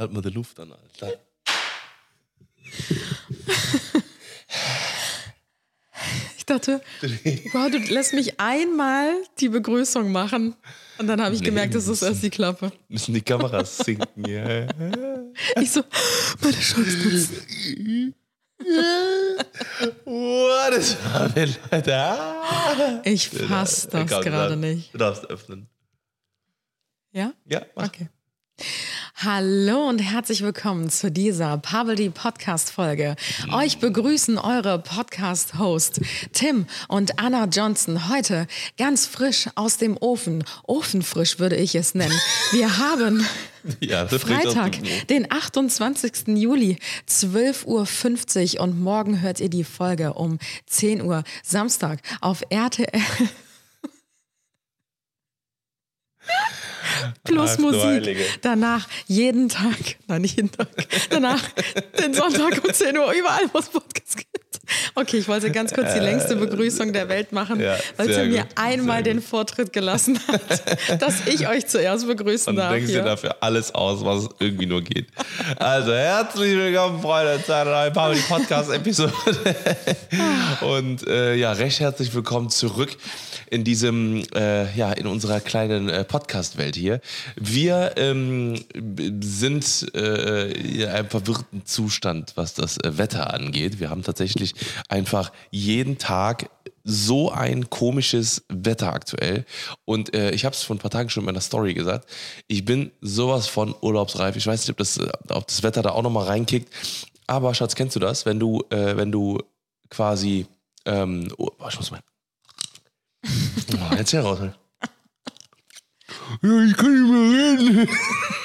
Halt mal die Luft an, Alter. Ich dachte, wow, du lässt mich einmal die Begrüßung machen. Und dann habe ich Nee, gemerkt, das ist erst die Klappe. Müssen die Kameras sinken, ja. Ich so, meine nutzen. What is happening, Leute? Ich fass das gerade nicht. Du darfst öffnen. Ja? Ja, mach. Okay. Hallo und herzlich willkommen zu dieser Pavel Podcast Folge. Euch begrüßen eure Podcast Host Tim und Anna Johnson heute ganz frisch aus dem Ofen. Ofenfrisch würde ich es nennen. Wir haben Ja, Freitag, den 28. Juli, 12.50 Uhr und morgen hört ihr die Folge um 10 Uhr Samstag auf RTL. Plus Ach Musik. Danach jeden Tag, nein, nicht jeden Tag, danach den Sonntag um 10 Uhr überall, wo es Podcasts gibt. Okay, ich wollte ganz kurz die längste Begrüßung der Welt machen, Ja, weil sie mir gut, einmal den. Vortritt gelassen hat, dass ich euch zuerst begrüßen Und darf. denkst dir hier. dafür alles aus, was irgendwie nur geht. Also, herzlich willkommen, Freunde, zu einer neuen Pauli Podcast-Episode. Und äh, ja, recht herzlich willkommen zurück in diesem, äh, ja, in unserer kleinen äh, Podcast-Welt hier. Wir ähm, sind äh, in einem verwirrten Zustand, was das äh, Wetter angeht. Wir haben tatsächlich einfach jeden Tag so ein komisches Wetter aktuell. Und äh, ich habe es vor ein paar Tagen schon in meiner Story gesagt. Ich bin sowas von urlaubsreif. Ich weiß nicht, ob das, äh, ob das Wetter da auch nochmal reinkickt. Aber Schatz, kennst du das? Wenn du, äh, wenn du quasi, ähm, oh, ich muss mal. Oh, jetzt hier raus. Ja, ich kann nicht mehr reden.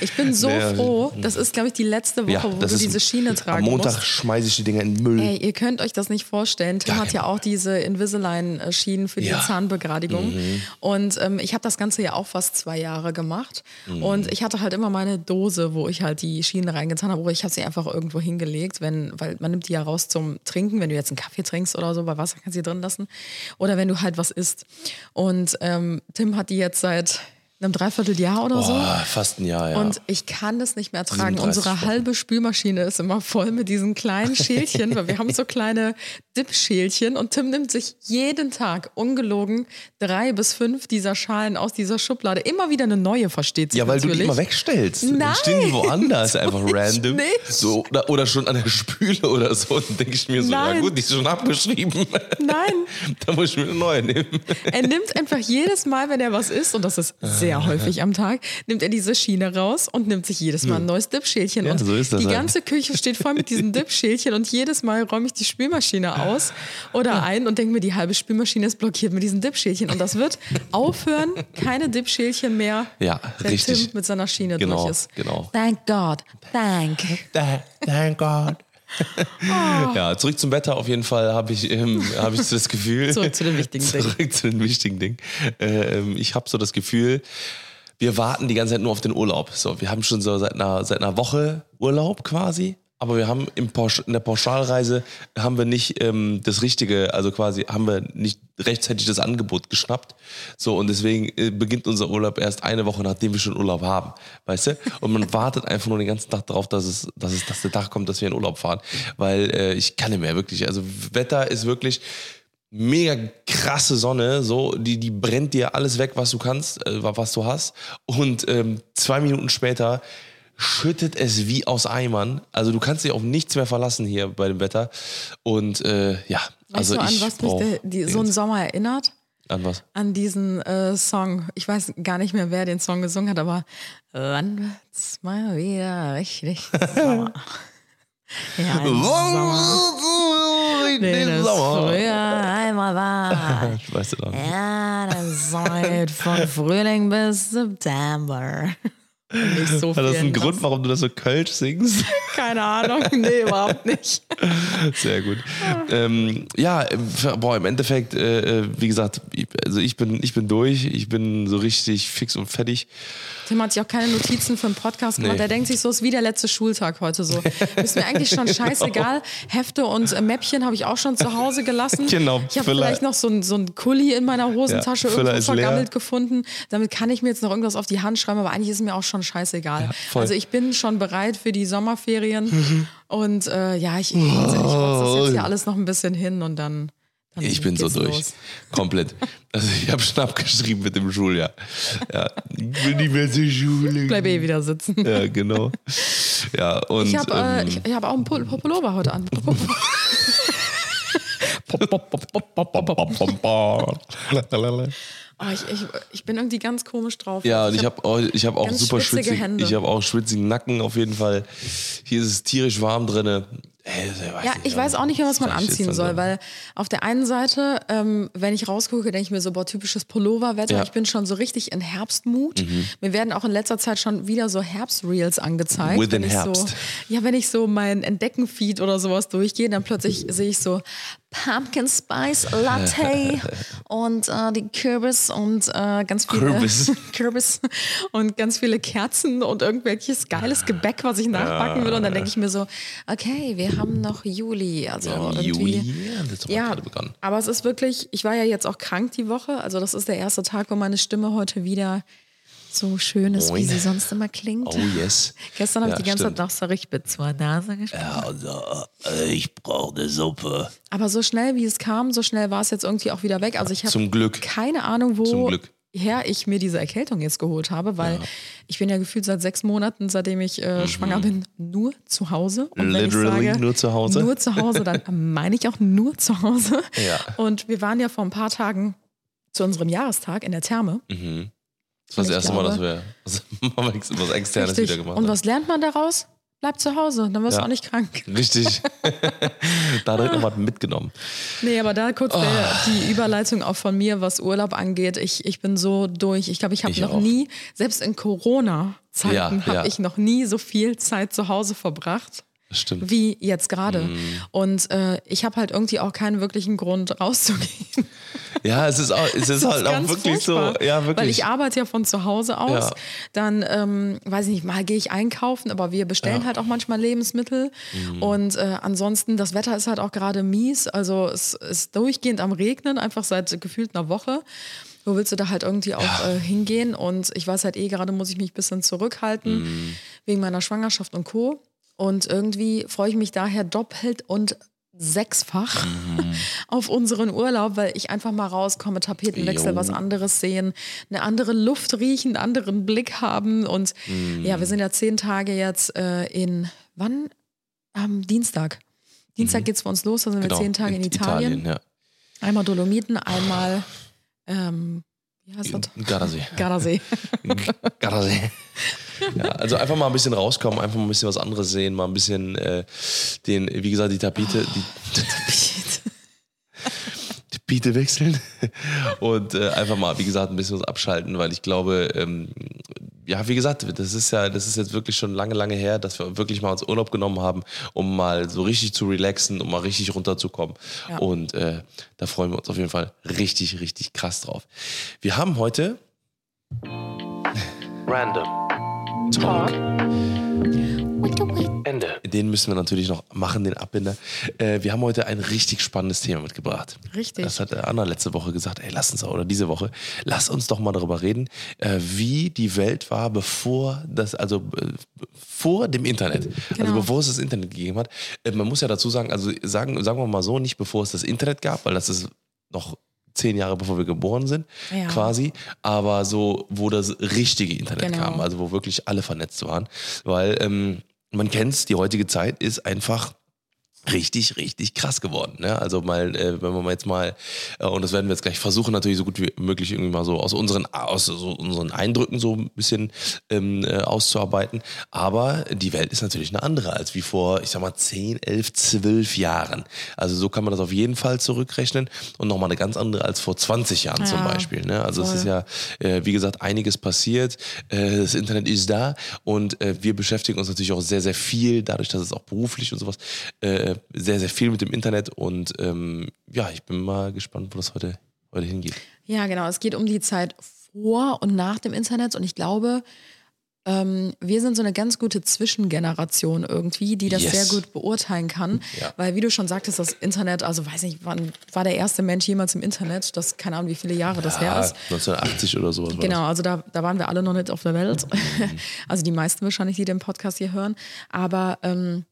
Ich bin so Nee, froh. Das ist, glaube ich, die letzte Woche, Ja, wo du diese Schiene tragen Am Montag musst. schmeiße ich die Dinger in den Müll. Ey, ihr könnt euch das nicht vorstellen. Tim Gar hat ja auch diese Invisalign-Schienen für die Ja. Mhm. Zahnbegradigung. Und ähm, ich habe das Ganze ja auch fast zwei Jahre gemacht. Mhm. Und ich hatte halt immer meine Dose, wo ich halt die Schienen reingetan habe. Oder ich habe sie einfach irgendwo hingelegt, wenn, weil man nimmt die ja raus zum Trinken. Wenn du jetzt einen Kaffee trinkst oder so, bei Wasser kannst du die drin lassen. Oder wenn du halt was isst. Und ähm, Tim hat die jetzt seit einem Dreivierteljahr oder so. Boah, fast ein Jahr, ja. Und ich kann das nicht mehr tragen. 37 Unsere halbe Spülmaschine ist immer voll mit diesen kleinen Schälchen, weil wir haben so kleine Dip-Schälchen und Tim nimmt sich jeden Tag ungelogen drei bis fünf dieser Schalen aus dieser Schublade. Immer wieder eine neue, versteht sich Ja, weil natürlich. du die immer wegstellst. Dann Nein, stehen die woanders, einfach random. nicht. So, oder, oder schon an der Spüle oder so. Und dann denke ich mir so, ja Nein. gut, die ist schon abgeschrieben. Nein, da muss ich mir eine neue nehmen. er nimmt einfach jedes Mal, wenn er was isst, und das ist sehr häufig am Tag, nimmt er diese Schiene raus und nimmt sich jedes Mal ein neues Dip-Schälchen. Ja, und so ist das die halt. ganze Küche steht voll mit diesen Dip-Schälchen und jedes Mal räume ich die Spülmaschine aus oder ein und denke mir, die halbe Spülmaschine ist blockiert mit diesen Dip-Schälchen. Und das wird aufhören, keine Dip-Schälchen mehr, Ja, wenn richtig. Tim mit seiner Schiene Genau, durch ist. genau. Thank God. Thank. Thank God. Oh. Ja, zurück zum Wetter auf jeden Fall habe ich, ähm, hab ich so das Gefühl. Zurück zu den wichtigen Dingen. Zurück zu den wichtigen Dingen. Ähm, ich habe so das Gefühl, wir warten die ganze Zeit nur auf den Urlaub. So, wir haben schon so seit einer, seit einer Woche Urlaub quasi. Aber wir haben im Pausch, in der Pauschalreise haben wir nicht ähm, das Richtige, also quasi haben wir nicht rechtzeitig das Angebot geschnappt. So, und deswegen äh, beginnt unser Urlaub erst eine Woche, nachdem wir schon Urlaub haben. Weißt du? Und man wartet einfach nur den ganzen Tag darauf, dass es, dass es, dass der Tag kommt, dass wir in Urlaub fahren. Weil äh, ich kann nicht mehr wirklich. Also Wetter ist wirklich mega krasse Sonne, so, die, die brennt dir alles weg, was du kannst, äh, was du hast. Und ähm, zwei Minuten später schüttet es wie aus Eimern. Also du kannst dich auf nichts mehr verlassen hier bei dem Wetter. Und äh, ja, Weißt also du, an ich was mich der, die, so ein. Sommer erinnert? An was? An diesen äh, Song. Ich weiß gar nicht mehr, wer den Song gesungen hat, aber wann wird's mal wieder richtig Sommer? Ja, Sommer. Den es Sommer. früher einmal war. Ich weiß nicht. Ja, der Sommer von Frühling bis September. Nicht so Hat das viel einen. Grund, warum du das so Kölsch singst? Keine Ahnung. Nee, überhaupt nicht. Sehr gut. Ähm, ja, im- boah, im Endeffekt, äh, äh, wie gesagt, also ich bin, ich bin durch. Ich bin so richtig fix und fertig. Tim hat sich auch keine Notizen für einen Podcast gemacht. Nee. Der denkt sich so, es ist wie der letzte Schultag heute so. Ist mir eigentlich schon scheißegal. Hefte und äh, Mäppchen habe ich auch schon zu Hause gelassen. Genau, Ich habe vielleicht noch so ein, so ein Kuli in meiner Hosentasche Ja, irgendwo ist leer. vergammelt gefunden. Damit kann ich mir jetzt noch irgendwas auf die Hand schreiben, aber eigentlich ist mir auch schon scheißegal. voll. also ich bin schon bereit für die Sommerferien. und äh, ja, ich, ich, ich rotze das jetzt hier alles noch ein bisschen hin und dann. Dann Ich bin so durch. los. Komplett. Also ich habe schon abgeschrieben mit dem Schuljahr. Ja, ich will nicht mehr zur Schule. Bleib eh wieder sitzen. Ja, genau. Ja, und Ich habe äh, ähm, ich, ich hab auch einen Pul- Pullover heute an. Oh, ich, ich, ich bin irgendwie ganz komisch drauf. Ja, und Ich habe auch, ich hab auch super schwitzige schwitzigen, Hände. ich habe auch schwitzigen Nacken auf jeden Fall. Hier ist es tierisch warm drinne. Ey, Ja, ich weiß auch nicht mehr, was man anziehen soll, weil auf der einen Seite, ähm, wenn ich rausgucke, denke ich mir so, boah, typisches Pulloverwetter. Ja. Mhm. Ich bin schon so richtig in Herbstmut. Mir werden auch in letzter Zeit schon wieder so Herbstreels angezeigt. Within wenn ich Herbst. So, ja, wenn ich so mein Entdecken-Feed oder sowas durchgehe, dann plötzlich sehe ich so Pumpkin Spice Latte und äh, die Kürbis und äh, ganz viele Kürbis. Kürbis und ganz viele Kerzen und irgendwelches geiles Gebäck, was ich nachbacken will. Und dann denke ich mir so, okay, wir haben noch Juli. Also irgendwie, Juli, ja, ja, aber es ist wirklich, ich war ja jetzt auch krank die Woche. Also das ist der erste Tag, wo meine Stimme heute wieder so schön ist, wie Moin. sie sonst immer klingt. Oh yes. Gestern habe Ja, ich die ganze stimmt. Zeit noch so richtig mit zur Nase gesprochen. Ja, also, äh, ich brauche eine Suppe. Aber so schnell wie es kam, so schnell war es jetzt irgendwie auch wieder weg. Also ich habe keine Ahnung, Glück. woher ich mir diese Erkältung jetzt geholt habe, weil ich bin ja gefühlt seit sechs Monaten, seitdem ich äh, schwanger bin, nur zu Hause. Und wenn ich Mhm. Literally sage, nur zu Hause? Nur zu Hause, dann meine ich auch nur zu Hause. Ja. Und wir waren ja vor ein paar Tagen zu unserem Jahrestag in der Therme. Das war das erste Mal, dass glaube- wir was Externes wieder gemacht Und haben. was lernt man daraus? Bleib zu Hause, dann wirst du Ja. auch nicht krank. Richtig. da direkt noch was mitgenommen. Nee, aber da kurz Oh. der, die Überleitung auch von mir, was Urlaub angeht. Ich, ich bin so durch. Ich glaube, ich habe noch auch. nie, selbst in Corona-Zeiten, Ja, habe ja. ich noch nie so viel Zeit zu Hause verbracht. Stimmt. Wie jetzt gerade. Mhm. Und äh, ich habe halt irgendwie auch keinen wirklichen Grund rauszugehen. Ja, es ist, auch, es ist Das halt ist auch wirklich so. Ja, wirklich. Weil ich arbeite ja von zu Hause aus. Ja. Dann, ähm, weiß ich nicht, mal gehe ich einkaufen, aber wir bestellen Ja. Mhm. halt auch manchmal Lebensmittel. Und äh, ansonsten, das Wetter ist halt auch gerade mies. Also es ist durchgehend am Regnen, einfach seit gefühlt einer Woche. Wo willst du da halt irgendwie auch äh, hingehen? Und ich weiß halt eh, gerade muss ich mich ein bisschen zurückhalten Mhm. wegen meiner Schwangerschaft und Co. Und irgendwie freue ich mich daher doppelt und sechsfach Mhm. auf unseren Urlaub, weil ich einfach mal rauskomme, Tapetenwechsel, Jo. was anderes sehen, eine andere Luft riechen, einen anderen Blick haben. Und Mhm. ja, wir sind ja zehn Tage jetzt äh, in, wann? Am Dienstag. Dienstag geht's für uns los, dann sind Genau, wir zehn Tage in, Italien. ja. Einmal Dolomiten, einmal, ähm, wie heißt das? Gardasee. Gardasee. Gardasee. Ja, also einfach mal ein bisschen rauskommen, einfach mal ein bisschen was anderes sehen, mal ein bisschen äh, den, wie gesagt, die Tapete, die Tapete wechseln und äh, einfach mal, wie gesagt, ein bisschen was abschalten, weil ich glaube, ähm, ja, wie gesagt, das ist ja, das ist jetzt wirklich schon lange, lange her, dass wir wirklich mal uns Urlaub genommen haben, um mal so richtig zu relaxen, um mal richtig runterzukommen. Ja. Und äh, da freuen wir uns auf jeden Fall richtig, richtig krass drauf. Wir haben heute Random Talk. Ende. Den müssen wir natürlich noch machen, den Abbinder. Äh, wir haben heute ein richtig spannendes Thema mitgebracht. Richtig. Das hat Anna letzte Woche gesagt, ey, lass uns, oder diese Woche, lass uns doch mal darüber reden, äh, wie die Welt war, bevor das, also äh, vor dem Internet. Also Genau. bevor es das Internet gegeben hat. Äh, man muss ja dazu sagen, also sagen, sagen wir mal so, nicht bevor es das Internet gab, weil das ist noch zehn Jahre bevor wir geboren sind, Ja. quasi, aber so, wo das richtige Internet Genau. kam, also wo wirklich alle vernetzt waren, weil ähm, man kennt's, die heutige Zeit ist einfach richtig, richtig krass geworden. Ne? Also mal, äh, wenn wir mal jetzt mal, äh, und das werden wir jetzt gleich versuchen, natürlich so gut wie möglich irgendwie mal so aus unseren, aus so unseren Eindrücken so ein bisschen ähm, äh, auszuarbeiten. Aber die Welt ist natürlich eine andere als wie vor, ich sag mal, 10, 11, 12 Jahren. Also so kann man das auf jeden Fall zurückrechnen und nochmal eine ganz andere als vor 20 Jahren zum Ja, Beispiel. Ne? Also es voll. ist ja, äh, wie gesagt, einiges passiert. Äh, das Internet ist da und äh, wir beschäftigen uns natürlich auch sehr, sehr viel, dadurch, dass es auch beruflich und sowas, äh, sehr, sehr viel mit dem Internet und ähm, ja, ich bin mal gespannt, wo das heute, heute hingeht. Ja, genau. Es geht um die Zeit vor und nach dem Internet und ich glaube, ähm, wir sind so eine ganz gute Zwischengeneration irgendwie, die das Yes. sehr gut beurteilen kann. Ja. Weil, wie du schon sagtest, das Internet, also weiß nicht, wann war der erste Mensch jemals im Internet? Das, keine Ahnung, wie viele Jahre das her ist. 1980 oder sowas. Genau, also da, da waren wir alle noch nicht auf der Welt. Also die meisten wahrscheinlich, die den Podcast hier hören. Aber ähm,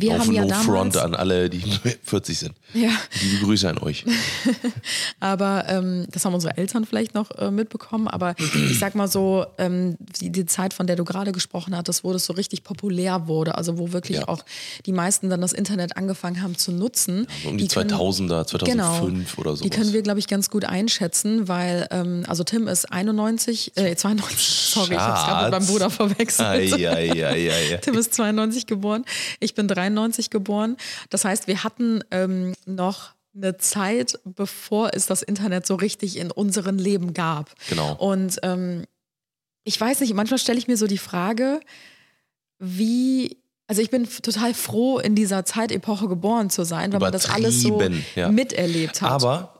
wir. Auf haben ja No damals. Front an alle, die 40 sind. Ja. Liebe Grüße an euch. Aber ähm, das haben unsere Eltern vielleicht noch äh, mitbekommen. Aber ich sag mal so, ähm, die, die Zeit, von der du gerade gesprochen hattest, wo das so richtig populär wurde, also wo wirklich Ja. auch die meisten dann das Internet angefangen haben zu nutzen. So um die, können- 2000er, 2005 Genau. oder so. Die können wir, glaube ich, ganz gut einschätzen, weil, ähm, also Tim ist 91, äh, 92, sorry, ich habe es gerade mit meinem Schatz. Bruder verwechselt. Ei, ei, ei. Tim ist 92 geboren, ich bin 93 geboren. Das heißt, wir hatten ähm, noch eine Zeit, bevor es das Internet so richtig in unserem Leben gab. Genau. Und ähm, ich weiß nicht, manchmal stelle ich mir so die Frage, wie, also ich bin total froh, in dieser Zeitepoche geboren zu sein, weil man das alles so ja. miterlebt hat. Aber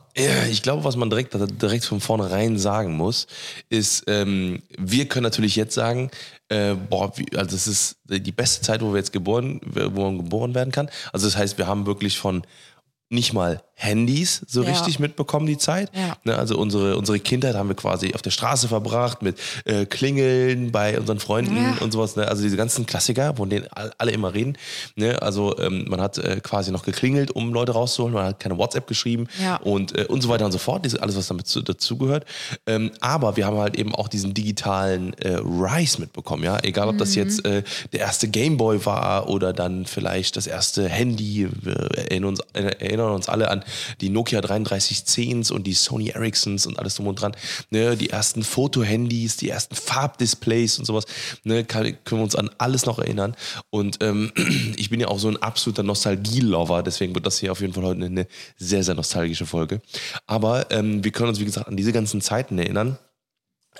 ich glaube, was man direkt, direkt von vornherein sagen muss, ist, ähm, wir können natürlich jetzt sagen, äh, boah, wie, also es ist die beste Zeit, wo wir jetzt geboren, wo man geboren werden kann. Also das heißt, wir haben wirklich von nicht mal Handys so Ja. richtig mitbekommen, die Zeit. Ja. Ne, also unsere, unsere Kindheit haben wir quasi auf der Straße verbracht mit äh, Klingeln bei unseren Freunden Ja. und sowas. Ne? Also diese ganzen Klassiker, von denen all- alle immer reden. Ne? Also ähm, man hat äh, quasi noch geklingelt, um Leute rauszuholen. Man hat keine WhatsApp geschrieben und, äh, und so weiter und so fort. Diese, alles, was damit zu, dazugehört. Ähm, aber wir haben halt eben auch diesen digitalen äh, Rise mitbekommen. Ja? Egal, ob das Mhm. jetzt äh, der erste Gameboy war oder dann vielleicht das erste Handy. Wir erinnern uns, äh, erinnern uns alle an die Nokia 3310s und die Sony Ericssons und alles drum und dran. Ne? Die ersten Fotohandys, die ersten Farbdisplays und sowas. Ne? Können wir uns an alles noch erinnern. Und ähm, ich bin ja auch so ein absoluter Nostalgie-Lover, deswegen wird das hier auf jeden Fall heute eine sehr, sehr nostalgische Folge. Aber ähm, wir können uns, wie gesagt, an diese ganzen Zeiten erinnern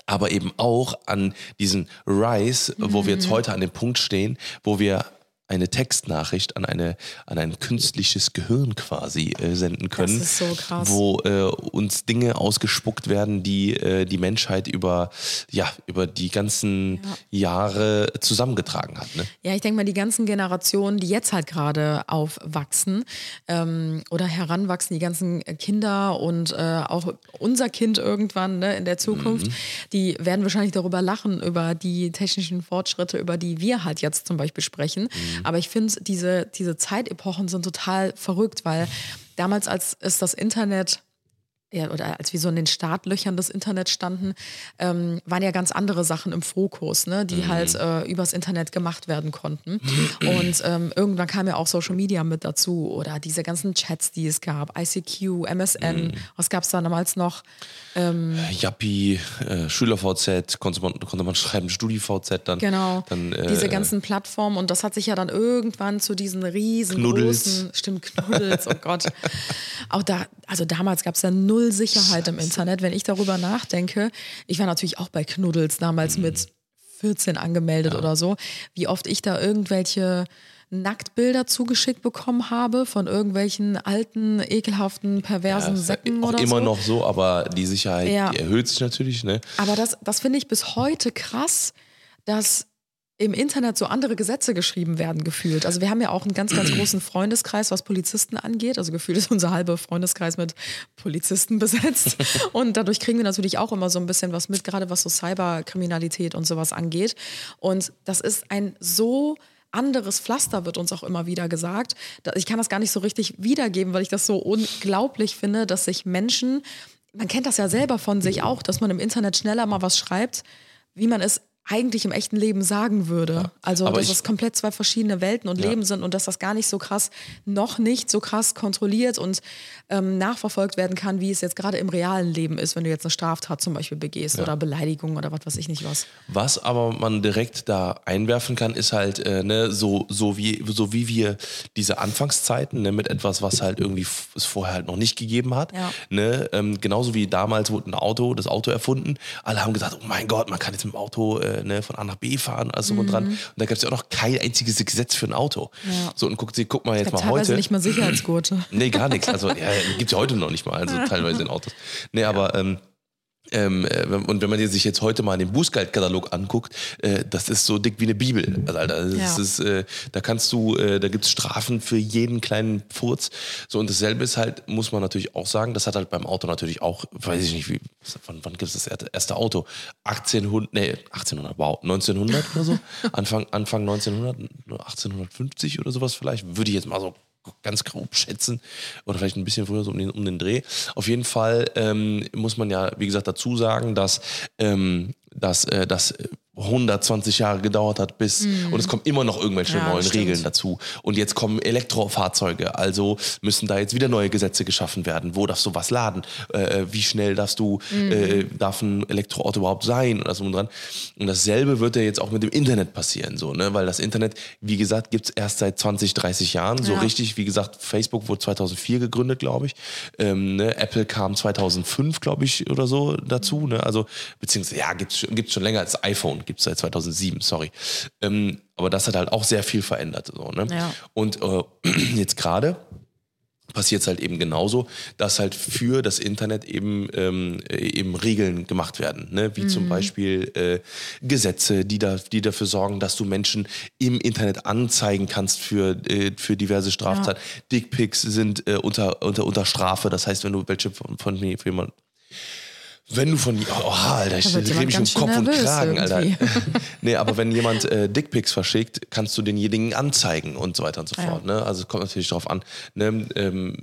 aber eben auch an diesen Rise, wo wir Mhm. jetzt heute an dem Punkt stehen, wo wir eine Textnachricht an, eine, an ein künstliches Gehirn quasi äh, senden können, ist so krass. wo äh, uns Dinge ausgespuckt werden, die äh, die Menschheit über, ja, über die ganzen Jahre zusammengetragen hat. Ne? Ja, ich denke mal, die ganzen Generationen, die jetzt halt gerade aufwachsen ähm, oder heranwachsen, die ganzen Kinder und äh, auch unser Kind irgendwann ne, in der Zukunft, Mhm. die werden wahrscheinlich darüber lachen, über die technischen Fortschritte, über die wir halt jetzt zum Beispiel sprechen. Mhm. Aber ich finde, diese, diese Zeitepochen sind total verrückt, weil damals, als es das Internet ja, oder als wir so in den Startlöchern des Internets standen, ähm, waren ja ganz andere Sachen im Fokus, ne, die halt äh, übers Internet gemacht werden konnten. Und ähm, irgendwann kam ja auch Social Media mit dazu oder diese ganzen Chats, die es gab, ICQ, MSN, was gab es da damals noch? Yappi, äh, SchülerVZ, konnte man, konnte man schreiben, StudiVZ dann. Genau, Dann, äh, diese ganzen Plattformen und das hat sich ja dann irgendwann zu diesen Knuddels. riesengroßen, stimmt, Knuddels, oh Gott. Auch da, also damals gab es ja null Sicherheit im Internet. Wenn ich darüber nachdenke, ich war natürlich auch bei Knuddels damals Mhm. mit 14 angemeldet oder so, wie oft ich da irgendwelche Nacktbilder zugeschickt bekommen habe von irgendwelchen alten, ekelhaften, perversen ja Säcken auch oder immer so. noch so, aber die Sicherheit, Ja. die erhöht sich natürlich. Ne? Aber das, das finde ich bis heute krass, dass im Internet so andere Gesetze geschrieben werden, gefühlt. Also wir haben ja auch einen ganz, ganz großen Freundeskreis, was Polizisten angeht. Also gefühlt ist unser halber Freundeskreis mit Polizisten besetzt. Und dadurch kriegen wir natürlich auch immer so ein bisschen was mit, gerade was so Cyberkriminalität und sowas angeht. Und das ist ein so anderes Pflaster, wird uns auch immer wieder gesagt. Ich kann das gar nicht so richtig wiedergeben, weil ich das so unglaublich finde, dass sich Menschen, man kennt das ja selber von sich auch, dass man im Internet schneller mal was schreibt, wie man es eigentlich im echten Leben sagen würde. Also, Aber dass es komplett zwei verschiedene Welten und Ja. Leben sind und dass das gar nicht so krass, noch nicht so krass kontrolliert und ähm, nachverfolgt werden kann, wie es jetzt gerade im realen Leben ist, wenn du jetzt eine Straftat zum Beispiel begehst oder Beleidigung oder was weiß ich nicht was. Was aber man direkt da einwerfen kann, ist halt, äh, ne, so, so, wie, so wie wir diese Anfangszeiten ne, mit etwas, was halt irgendwie es vorher halt noch nicht gegeben hat. Ja. Ne, ähm, genauso wie damals wurde ein Auto, das Auto erfunden. Alle haben gesagt, oh mein Gott, man kann jetzt mit dem Auto äh, ne, von A nach B fahren, alles drum und dran. Und da gab es ja auch noch kein einziges Gesetz für ein Auto. Mhm. Ja. So, und guck, sie- guck mal jetzt mal heute. nicht mal Sicherheitsgurte. Nee, gar nichts. Also, ja, gibt ja heute noch nicht mal, also teilweise in Autos. Nee, aber ähm, ähm, äh, und wenn man sich jetzt heute mal den Bußgeldkatalog anguckt, äh, das ist so dick wie eine Bibel. Also, Alter, Ja. ist, äh, da kannst du, äh, da gibt's Strafen für jeden kleinen Furz. So, und dasselbe ist halt, muss man natürlich auch sagen, das hat halt beim Auto natürlich auch, weiß ich nicht, wie, wann, wann gibt es das erste- erste Auto? 1800, nee, 1800, wow, 1900 oder so? Anfang, Anfang 1900, 1850 oder sowas vielleicht, würde ich jetzt mal so ganz grob schätzen oder vielleicht ein bisschen früher so um den, um den Dreh. Auf jeden Fall ähm, muss man ja, wie gesagt, dazu sagen, dass, ähm, dass äh, das 120 Jahre gedauert hat, bis und es kommen immer noch irgendwelche. Ja, neuen stimmt. Regeln dazu. Und jetzt kommen Elektrofahrzeuge, also müssen da jetzt wieder neue Gesetze geschaffen werden. Wo darfst du was laden? Äh, wie schnell darfst du, Mhm. äh, darf ein Elektroauto überhaupt sein? Und, das und, dran. und dasselbe wird ja jetzt auch mit dem Internet passieren, so, ne? Weil das Internet, wie gesagt, gibt's erst seit 20, 30 Jahren. So Ja. richtig, wie gesagt, Facebook wurde 2004 gegründet, glaube ich. Ähm, ne? Apple kam 2005, glaube ich, oder so dazu. Ne? Also, beziehungsweise, ja, schon- gibt's schon länger als iPhone, gibt's seit 2007, sorry. Ähm, aber das hat halt auch sehr viel verändert. So, ne? Ja. Und äh, jetzt gerade passiert es halt eben genauso, dass halt für das Internet eben, ähm, äh, eben Regeln gemacht werden, ne? wie zum Beispiel äh, Gesetze, die, da, die dafür sorgen, dass du Menschen im Internet anzeigen kannst für, äh, für diverse Straftaten. Dickpics sind äh, unter, unter, unter Strafe, das heißt, wenn du welche von, von jemanden wenn du von oh, Alter, ich wird drehe mich um Kopf und Kragen, Alter. irgendwie. nee, aber wenn jemand äh, Dickpics verschickt, kannst du denjenigen anzeigen und so weiter und so Ja. fort. Ne? Also es kommt natürlich darauf an, ne? ähm,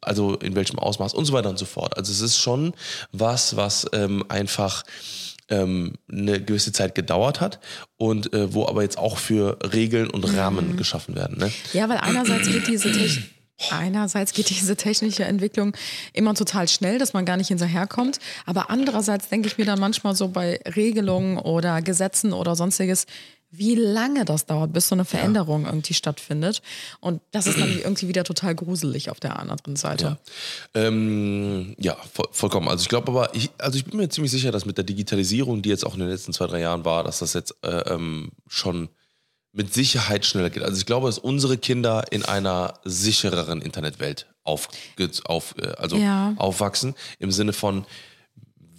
also in welchem Ausmaß und so weiter und so fort. Also es ist schon was, was ähm, einfach ähm, eine gewisse Zeit gedauert hat und äh, wo aber jetzt auch für Regeln und Mhm. Rahmen geschaffen werden. Ne? Ja, weil einerseits geht diese Technik. Einerseits geht diese technische Entwicklung immer total schnell, dass man gar nicht hinterherkommt. Aber andererseits denke ich mir dann manchmal so bei Regelungen oder Gesetzen oder sonstiges, wie lange das dauert, bis so eine Veränderung irgendwie stattfindet. Und das ist dann irgendwie wieder total gruselig auf der anderen Seite. Ja, ähm, ja voll, vollkommen. Also ich glaube aber, ich, also ich bin mir ziemlich sicher, dass mit der Digitalisierung, die jetzt auch in den letzten zwei, drei Jahren war, dass das jetzt äh, ähm, schon mit Sicherheit schneller geht. Also ich glaube, dass unsere Kinder in einer sichereren Internetwelt auf, auf, äh, also Ja. aufwachsen, im Sinne von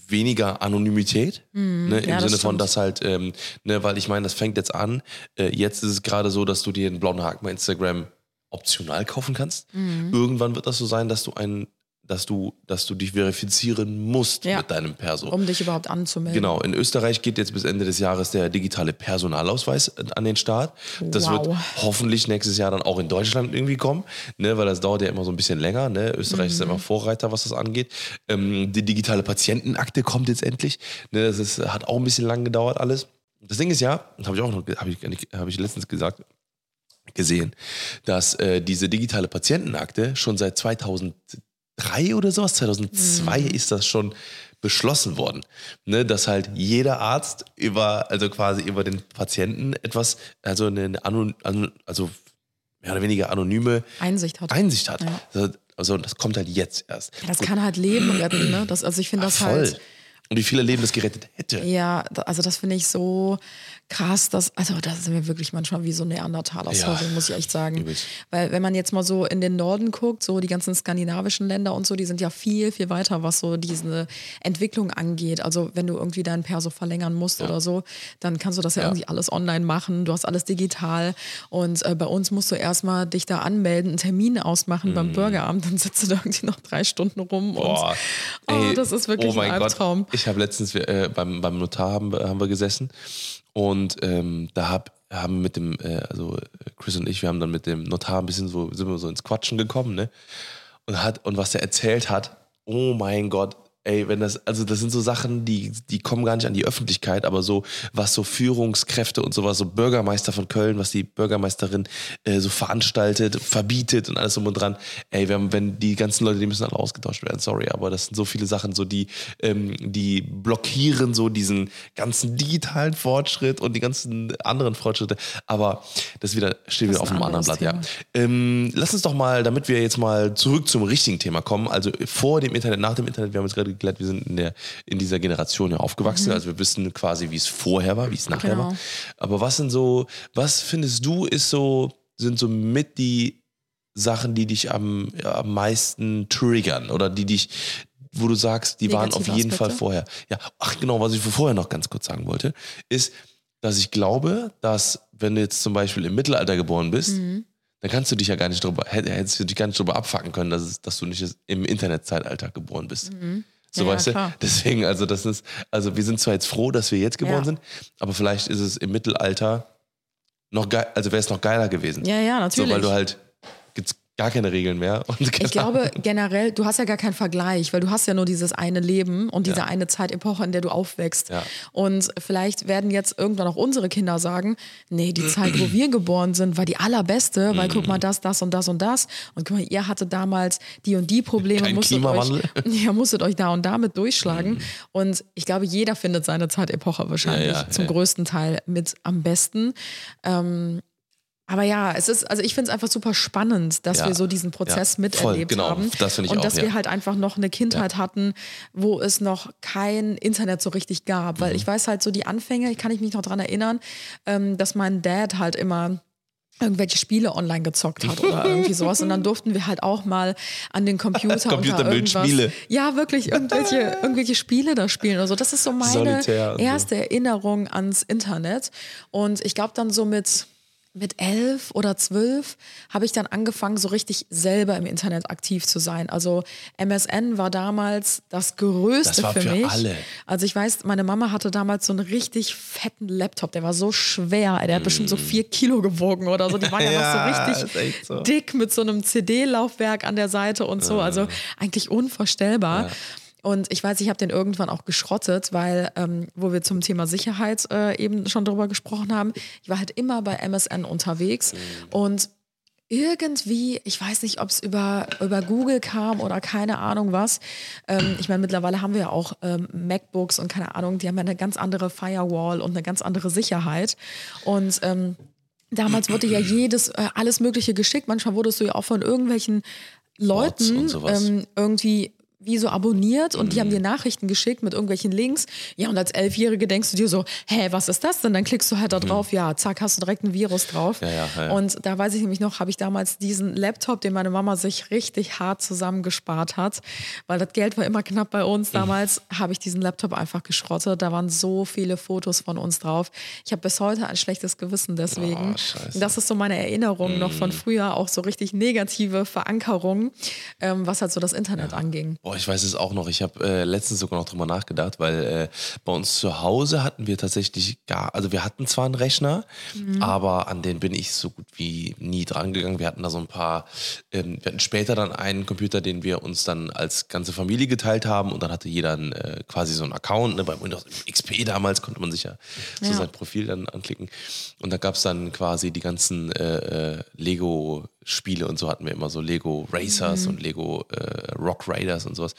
weniger Anonymität, ne, im Mhm. ja, das Sinne von, dass halt, ähm, ne, weil ich meine, das fängt jetzt an, äh, jetzt ist es gerade so, dass du dir einen blauen Haken bei Instagram optional kaufen kannst. Mhm. Irgendwann wird das so sein, dass du einen, dass du, dass du dich verifizieren musst Ja. mit deinem Perso. Um dich überhaupt anzumelden. Genau, in Österreich geht jetzt bis Ende des Jahres der digitale Personalausweis an den Start. Das Wow. wird hoffentlich nächstes Jahr dann auch in Deutschland irgendwie kommen, ne, weil das dauert ja immer so ein bisschen länger. Ne? Österreich ist ja Mhm. immer Vorreiter, was das angeht. Ähm, die digitale Patientenakte kommt jetzt endlich. Ne, das ist, hat auch ein bisschen lang gedauert alles. Das Ding ist ja, habe ich auch noch, habe ich, hab ich letztens gesagt, gesehen, dass äh, diese digitale Patientenakte schon seit 2003 oder sowas, 2002 ist das schon beschlossen worden, ne, dass halt jeder Arzt über, also quasi über den Patienten etwas, also eine, Anon, Anon- also mehr oder weniger anonyme Einsicht hat. Einsicht hat. Ja. Also, also das kommt halt jetzt erst. Das kann halt Leben retten, ne? Das, also ich finde das Voll. halt. Und wie viele Leben das gerettet hätte. Ja, also das finde ich so krass, dass, also das sind wir wirklich manchmal wie so Neandertaler, Ja. sorry, muss ich echt sagen. Übelst. Weil wenn man jetzt mal so in den Norden guckt, so die ganzen skandinavischen Länder und so, die sind ja viel, viel weiter, was so diese Entwicklung angeht. Also wenn du irgendwie dein Perso verlängern musst oder so, dann kannst du das ja, Ja. irgendwie alles online machen, du hast alles digital und äh, bei uns musst du erstmal dich da anmelden, einen Termin ausmachen beim Bürgeramt, dann sitzt du da irgendwie noch drei Stunden rum Mhm. Boah. und oh, Ey, das ist wirklich oh mein ein Gott. Albtraum. Ich habe letztens äh, beim, beim Notar haben, haben wir gesessen und ähm, da hab, haben mit dem, äh, also Chris und ich, wir haben dann mit dem Notar ein bisschen so, sind wir so ins Quatschen gekommen, ne? Und hat, und was er erzählt hat, oh mein Gott, ey, wenn das, also das sind so Sachen, die, die kommen gar nicht an die Öffentlichkeit, aber so, was so Führungskräfte und sowas, so Bürgermeister von Köln, was die Bürgermeisterin äh, so veranstaltet, verbietet und alles drum und dran, ey, wenn, wenn die ganzen Leute, die müssen alle ausgetauscht werden, sorry, aber das sind so viele Sachen, so die, ähm, die blockieren so diesen ganzen digitalen Fortschritt und die ganzen anderen Fortschritte, aber das wieder, steht wieder auf ein einem anderen Blatt, ja. Ähm, lass uns doch mal, damit wir jetzt mal zurück zum richtigen Thema kommen, also vor dem Internet, nach dem Internet, wir haben jetzt gerade geklärt, wir sind in, der, in dieser Generation ja aufgewachsen, also wir wissen quasi, wie es vorher war, wie es nachher Genau. war. Aber was sind so, was findest du, ist so, sind so mit die Sachen, die dich am, ja, am meisten triggern oder die dich, wo du sagst, die waren auf jeden Fall vorher. Ja, ach genau, was ich vorher noch ganz kurz sagen wollte, ist, dass ich glaube, dass wenn du jetzt zum Beispiel im Mittelalter geboren bist, Mhm. dann kannst du dich ja gar nicht drüber, hätt- hättest du dich gar nicht drüber abfacken können, dass, es, dass du nicht im Internetzeitalter geboren bist. Mhm. Ja, ja, weißt du? klar. Deswegen, also das ist, also wir sind zwar jetzt froh, dass wir jetzt geboren Ja. sind, aber vielleicht ist es im Mittelalter noch geil, also wäre es noch geiler gewesen. Ja, ja, So, natürlich. weil du halt gar keine Regeln mehr. Ich keine glaube generell, du hast ja gar keinen Vergleich, weil du hast ja nur dieses eine Leben und diese Ja. eine Zeitepoche, in der du aufwächst. Ja. Und vielleicht werden jetzt irgendwann auch unsere Kinder sagen, nee, die Zeit, wo wir geboren sind, war die allerbeste, weil guck mal das, das und das und das. Und guck mal, ihr hattet damals die und die Probleme, Kein musstet Klimawandel. euch, ja, musstet euch da und damit durchschlagen. Und ich glaube, jeder findet seine Zeitepoche wahrscheinlich Ja, zum größten Teil mit am besten. Ähm, aber ja, es ist, also ich finde es einfach super spannend, dass Ja. wir so diesen Prozess Ja, miterlebt voll, genau. haben. Das ich und auch, dass ja. wir halt einfach noch eine Kindheit hatten, wo es noch kein Internet so richtig gab. Mhm. Weil ich weiß halt so die Anfänge, ich kann ich mich noch dran erinnern, ähm, dass mein Dad halt immer irgendwelche Spiele online gezockt hat oder irgendwie sowas und dann durften wir halt auch mal an den Computer Computerbildspiele. Ja, wirklich irgendwelche irgendwelche Spiele da spielen oder so. Das ist so meine Solitär und so. erste Erinnerung ans Internet und ich glaube dann so mit mit elf oder zwölf habe ich dann angefangen, so richtig selber im Internet aktiv zu sein. Also MSN war damals das Größte Das war für, für mich. alle. Also ich weiß, meine Mama hatte damals so einen richtig fetten Laptop, der war so schwer, der hat bestimmt so vier Kilo gewogen oder so. Die waren ja, Mm. Ja, noch so richtig so. dick mit so einem CD-Laufwerk an der Seite und so. Also eigentlich unvorstellbar. Und ich weiß, ich habe den irgendwann auch geschrottet, weil, ähm, wo wir zum Thema Sicherheit äh, eben schon drüber gesprochen haben, ich war halt immer bei MSN unterwegs und irgendwie, ich weiß nicht, ob es über, über Google kam oder keine Ahnung was. Ähm, ich meine, mittlerweile haben wir ja auch ähm, MacBooks und keine Ahnung, die haben ja eine ganz andere Firewall und eine ganz andere Sicherheit. Und ähm, damals wurde ja jedes, äh, alles Mögliche geschickt. Manchmal wurdest du ja auch von irgendwelchen Leuten ähm, irgendwie wie so abonniert und die haben dir Nachrichten geschickt mit irgendwelchen Links. Ja, und als Elfjährige denkst du dir so, hä, was ist das denn? Dann klickst du halt da drauf, ja, zack, hast du direkt ein Virus drauf. Ja, ja, ja. Und da weiß ich nämlich noch, habe ich damals diesen Laptop, den meine Mama sich richtig hart zusammengespart hat, weil das Geld war immer knapp bei uns damals, habe ich diesen Laptop einfach geschrottet. Da waren so viele Fotos von uns drauf. Ich habe bis heute ein schlechtes Gewissen deswegen. Oh, das ist so meine Erinnerung noch von früher, auch so richtig negative Verankerung, ähm, was halt so das Internet anging. Boah, ich weiß es auch noch. Ich habe äh, letztens sogar noch drüber nachgedacht, weil äh, bei uns zu Hause hatten wir tatsächlich gar, also wir hatten zwar einen Rechner, Mhm. aber an den bin ich so gut wie nie dran gegangen. Wir hatten da so ein paar, ähm, wir hatten später dann einen Computer, den wir uns dann als ganze Familie geteilt haben und dann hatte jeder ein, äh, quasi so einen Account. Ne? Bei Windows XP damals konnte man sich ja so Ja. sein Profil dann anklicken. Und da gab es dann quasi die ganzen äh, äh, Lego Spiele und so hatten wir immer so Lego Racers und Lego äh, Rock Raiders und sowas.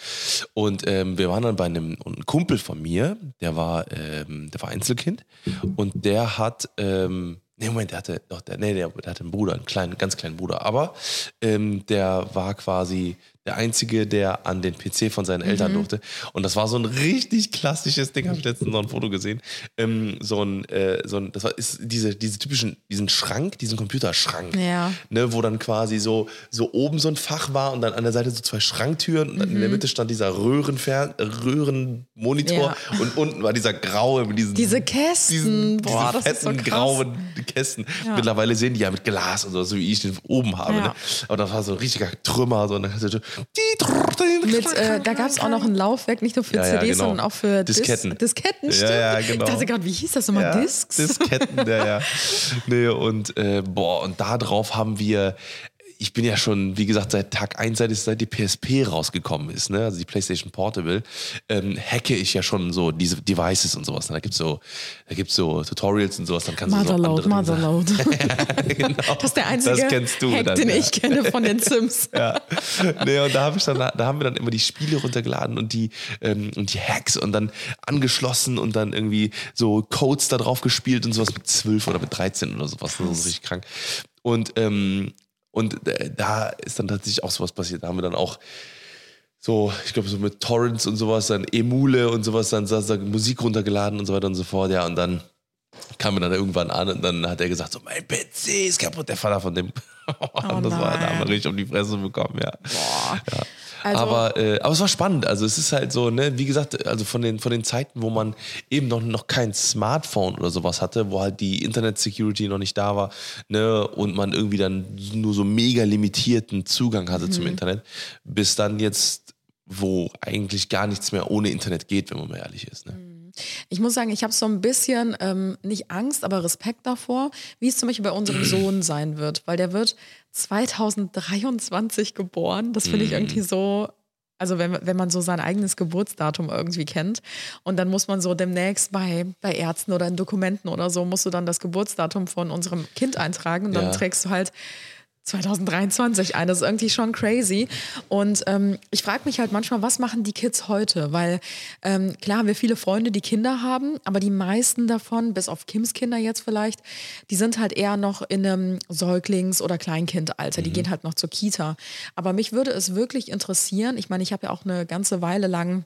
Und ähm, wir waren dann bei einem und ein Kumpel von mir, der war, ähm, der war Einzelkind. Und der hat, ähm, nee, Moment, der hatte, doch, der, nee, der, der hatte einen Bruder, einen kleinen, ganz kleinen Bruder, aber ähm, der war quasi der Einzige, der an den PC von seinen Eltern durfte. Und das war so ein richtig klassisches Ding, habe ich letztens noch ein Foto gesehen. Ähm, so ein, äh, so ein, das war ist diese, diese typischen, diesen Schrank, diesen Computerschrank Ja. ne, wo dann quasi so, so oben so ein Fach war und dann an der Seite so zwei Schranktüren und dann in der Mitte stand dieser Röhrenfer Röhrenmonitor Ja. und unten war dieser graue mit diesen Diese Kästen, diesen, boah, diese das ist so fetten krass. grauen Kästen. Mittlerweile sehen die ja mit Glas und so, so wie ich den oben habe. Ja. Ne? Aber das war so ein richtiger Trümmer. So, und Mit, äh, da gab es auch noch ein Laufwerk, nicht nur für Ja, ja, CDs, genau. sondern auch für Dis- Disketten. Disketten, Ja, stimmt. ja, genau. Ich dachte gerade, wie hieß das nochmal? Ja, Discs? Disketten, ja, ja. Nee, und äh, boah, und da drauf haben wir, ich bin ja schon, wie gesagt, seit Tag 1, seit, es- seit die PSP rausgekommen ist, ne, also die PlayStation Portable, ähm, hacke ich ja schon so diese Devices und sowas. Ne? Da gibt's so, da gibt's so Tutorials und sowas, dann kannst du so Motherload, Motherload. genau. Das ist der einzige Hack, dann, den ja. ich kenne von den Sims. Ja. Nee, und da habe ich dann, da haben wir dann immer die Spiele runtergeladen und die, ähm, und die Hacks und dann angeschlossen und dann irgendwie so Codes da drauf gespielt und sowas mit 12 oder mit 13 oder sowas. Das ist richtig krank. Und, ähm, und äh, da ist dann tatsächlich auch sowas passiert. Da haben wir dann auch so, ich glaube, so mit Torrents und sowas, dann Emule und sowas, dann, dann Musik runtergeladen und so weiter und so fort, ja, und dann kam er dann irgendwann an und dann hat er gesagt, so, mein PC ist kaputt, der Vater von dem. und das war, da haben wir nein. richtig um die Fresse bekommen, ja. Boah. Ja. Also- aber, äh, aber es war spannend. Also es ist halt so, ne, wie gesagt, also von den, von den Zeiten, wo man eben noch, noch kein Smartphone oder sowas hatte, wo halt die Internet-Security noch nicht da war, ne, und man irgendwie dann nur so mega limitierten Zugang hatte Mhm. zum Internet, bis dann jetzt, wo eigentlich gar nichts mehr ohne Internet geht, wenn man mal ehrlich ist. Ne? Ich muss sagen, ich habe so ein bisschen ähm, nicht Angst, aber Respekt davor, wie es zum Beispiel bei unserem Sohn sein wird, weil der wird 2023 geboren. Das finde ich irgendwie so. Also wenn, wenn man so sein eigenes Geburtsdatum irgendwie kennt und dann muss man so demnächst bei, bei Ärzten oder in Dokumenten oder so, musst du dann das Geburtsdatum von unserem Kind eintragen und dann Ja. trägst du halt 2023 ein. Das ist irgendwie schon crazy. Und ähm, ich frage mich halt manchmal, was machen die Kids heute? Weil ähm, klar haben wir viele Freunde, die Kinder haben, aber die meisten davon, bis auf Kims Kinder jetzt vielleicht, die sind halt eher noch in einem Säuglings- oder Kleinkindalter. Die gehen halt noch zur Kita. Aber mich würde es wirklich interessieren, ich meine, ich habe ja auch eine ganze Weile lang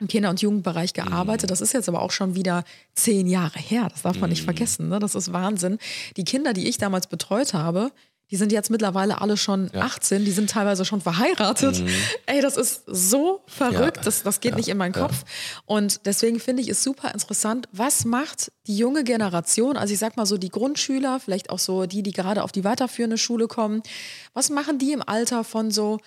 im Kinder- und Jugendbereich gearbeitet. Das ist jetzt aber auch schon wieder zehn Jahre her. Das darf man nicht vergessen. Ne? Das ist Wahnsinn. Die Kinder, die ich damals betreut habe, die sind jetzt mittlerweile alle schon 18, die sind teilweise schon verheiratet. Ey, das ist so verrückt, Ja. das, das geht Ja. nicht in meinen Kopf. Und deswegen finde ich es super interessant, was macht die junge Generation, also ich sag mal so die Grundschüler, vielleicht auch so die, die gerade auf die weiterführende Schule kommen, was machen die im Alter von so,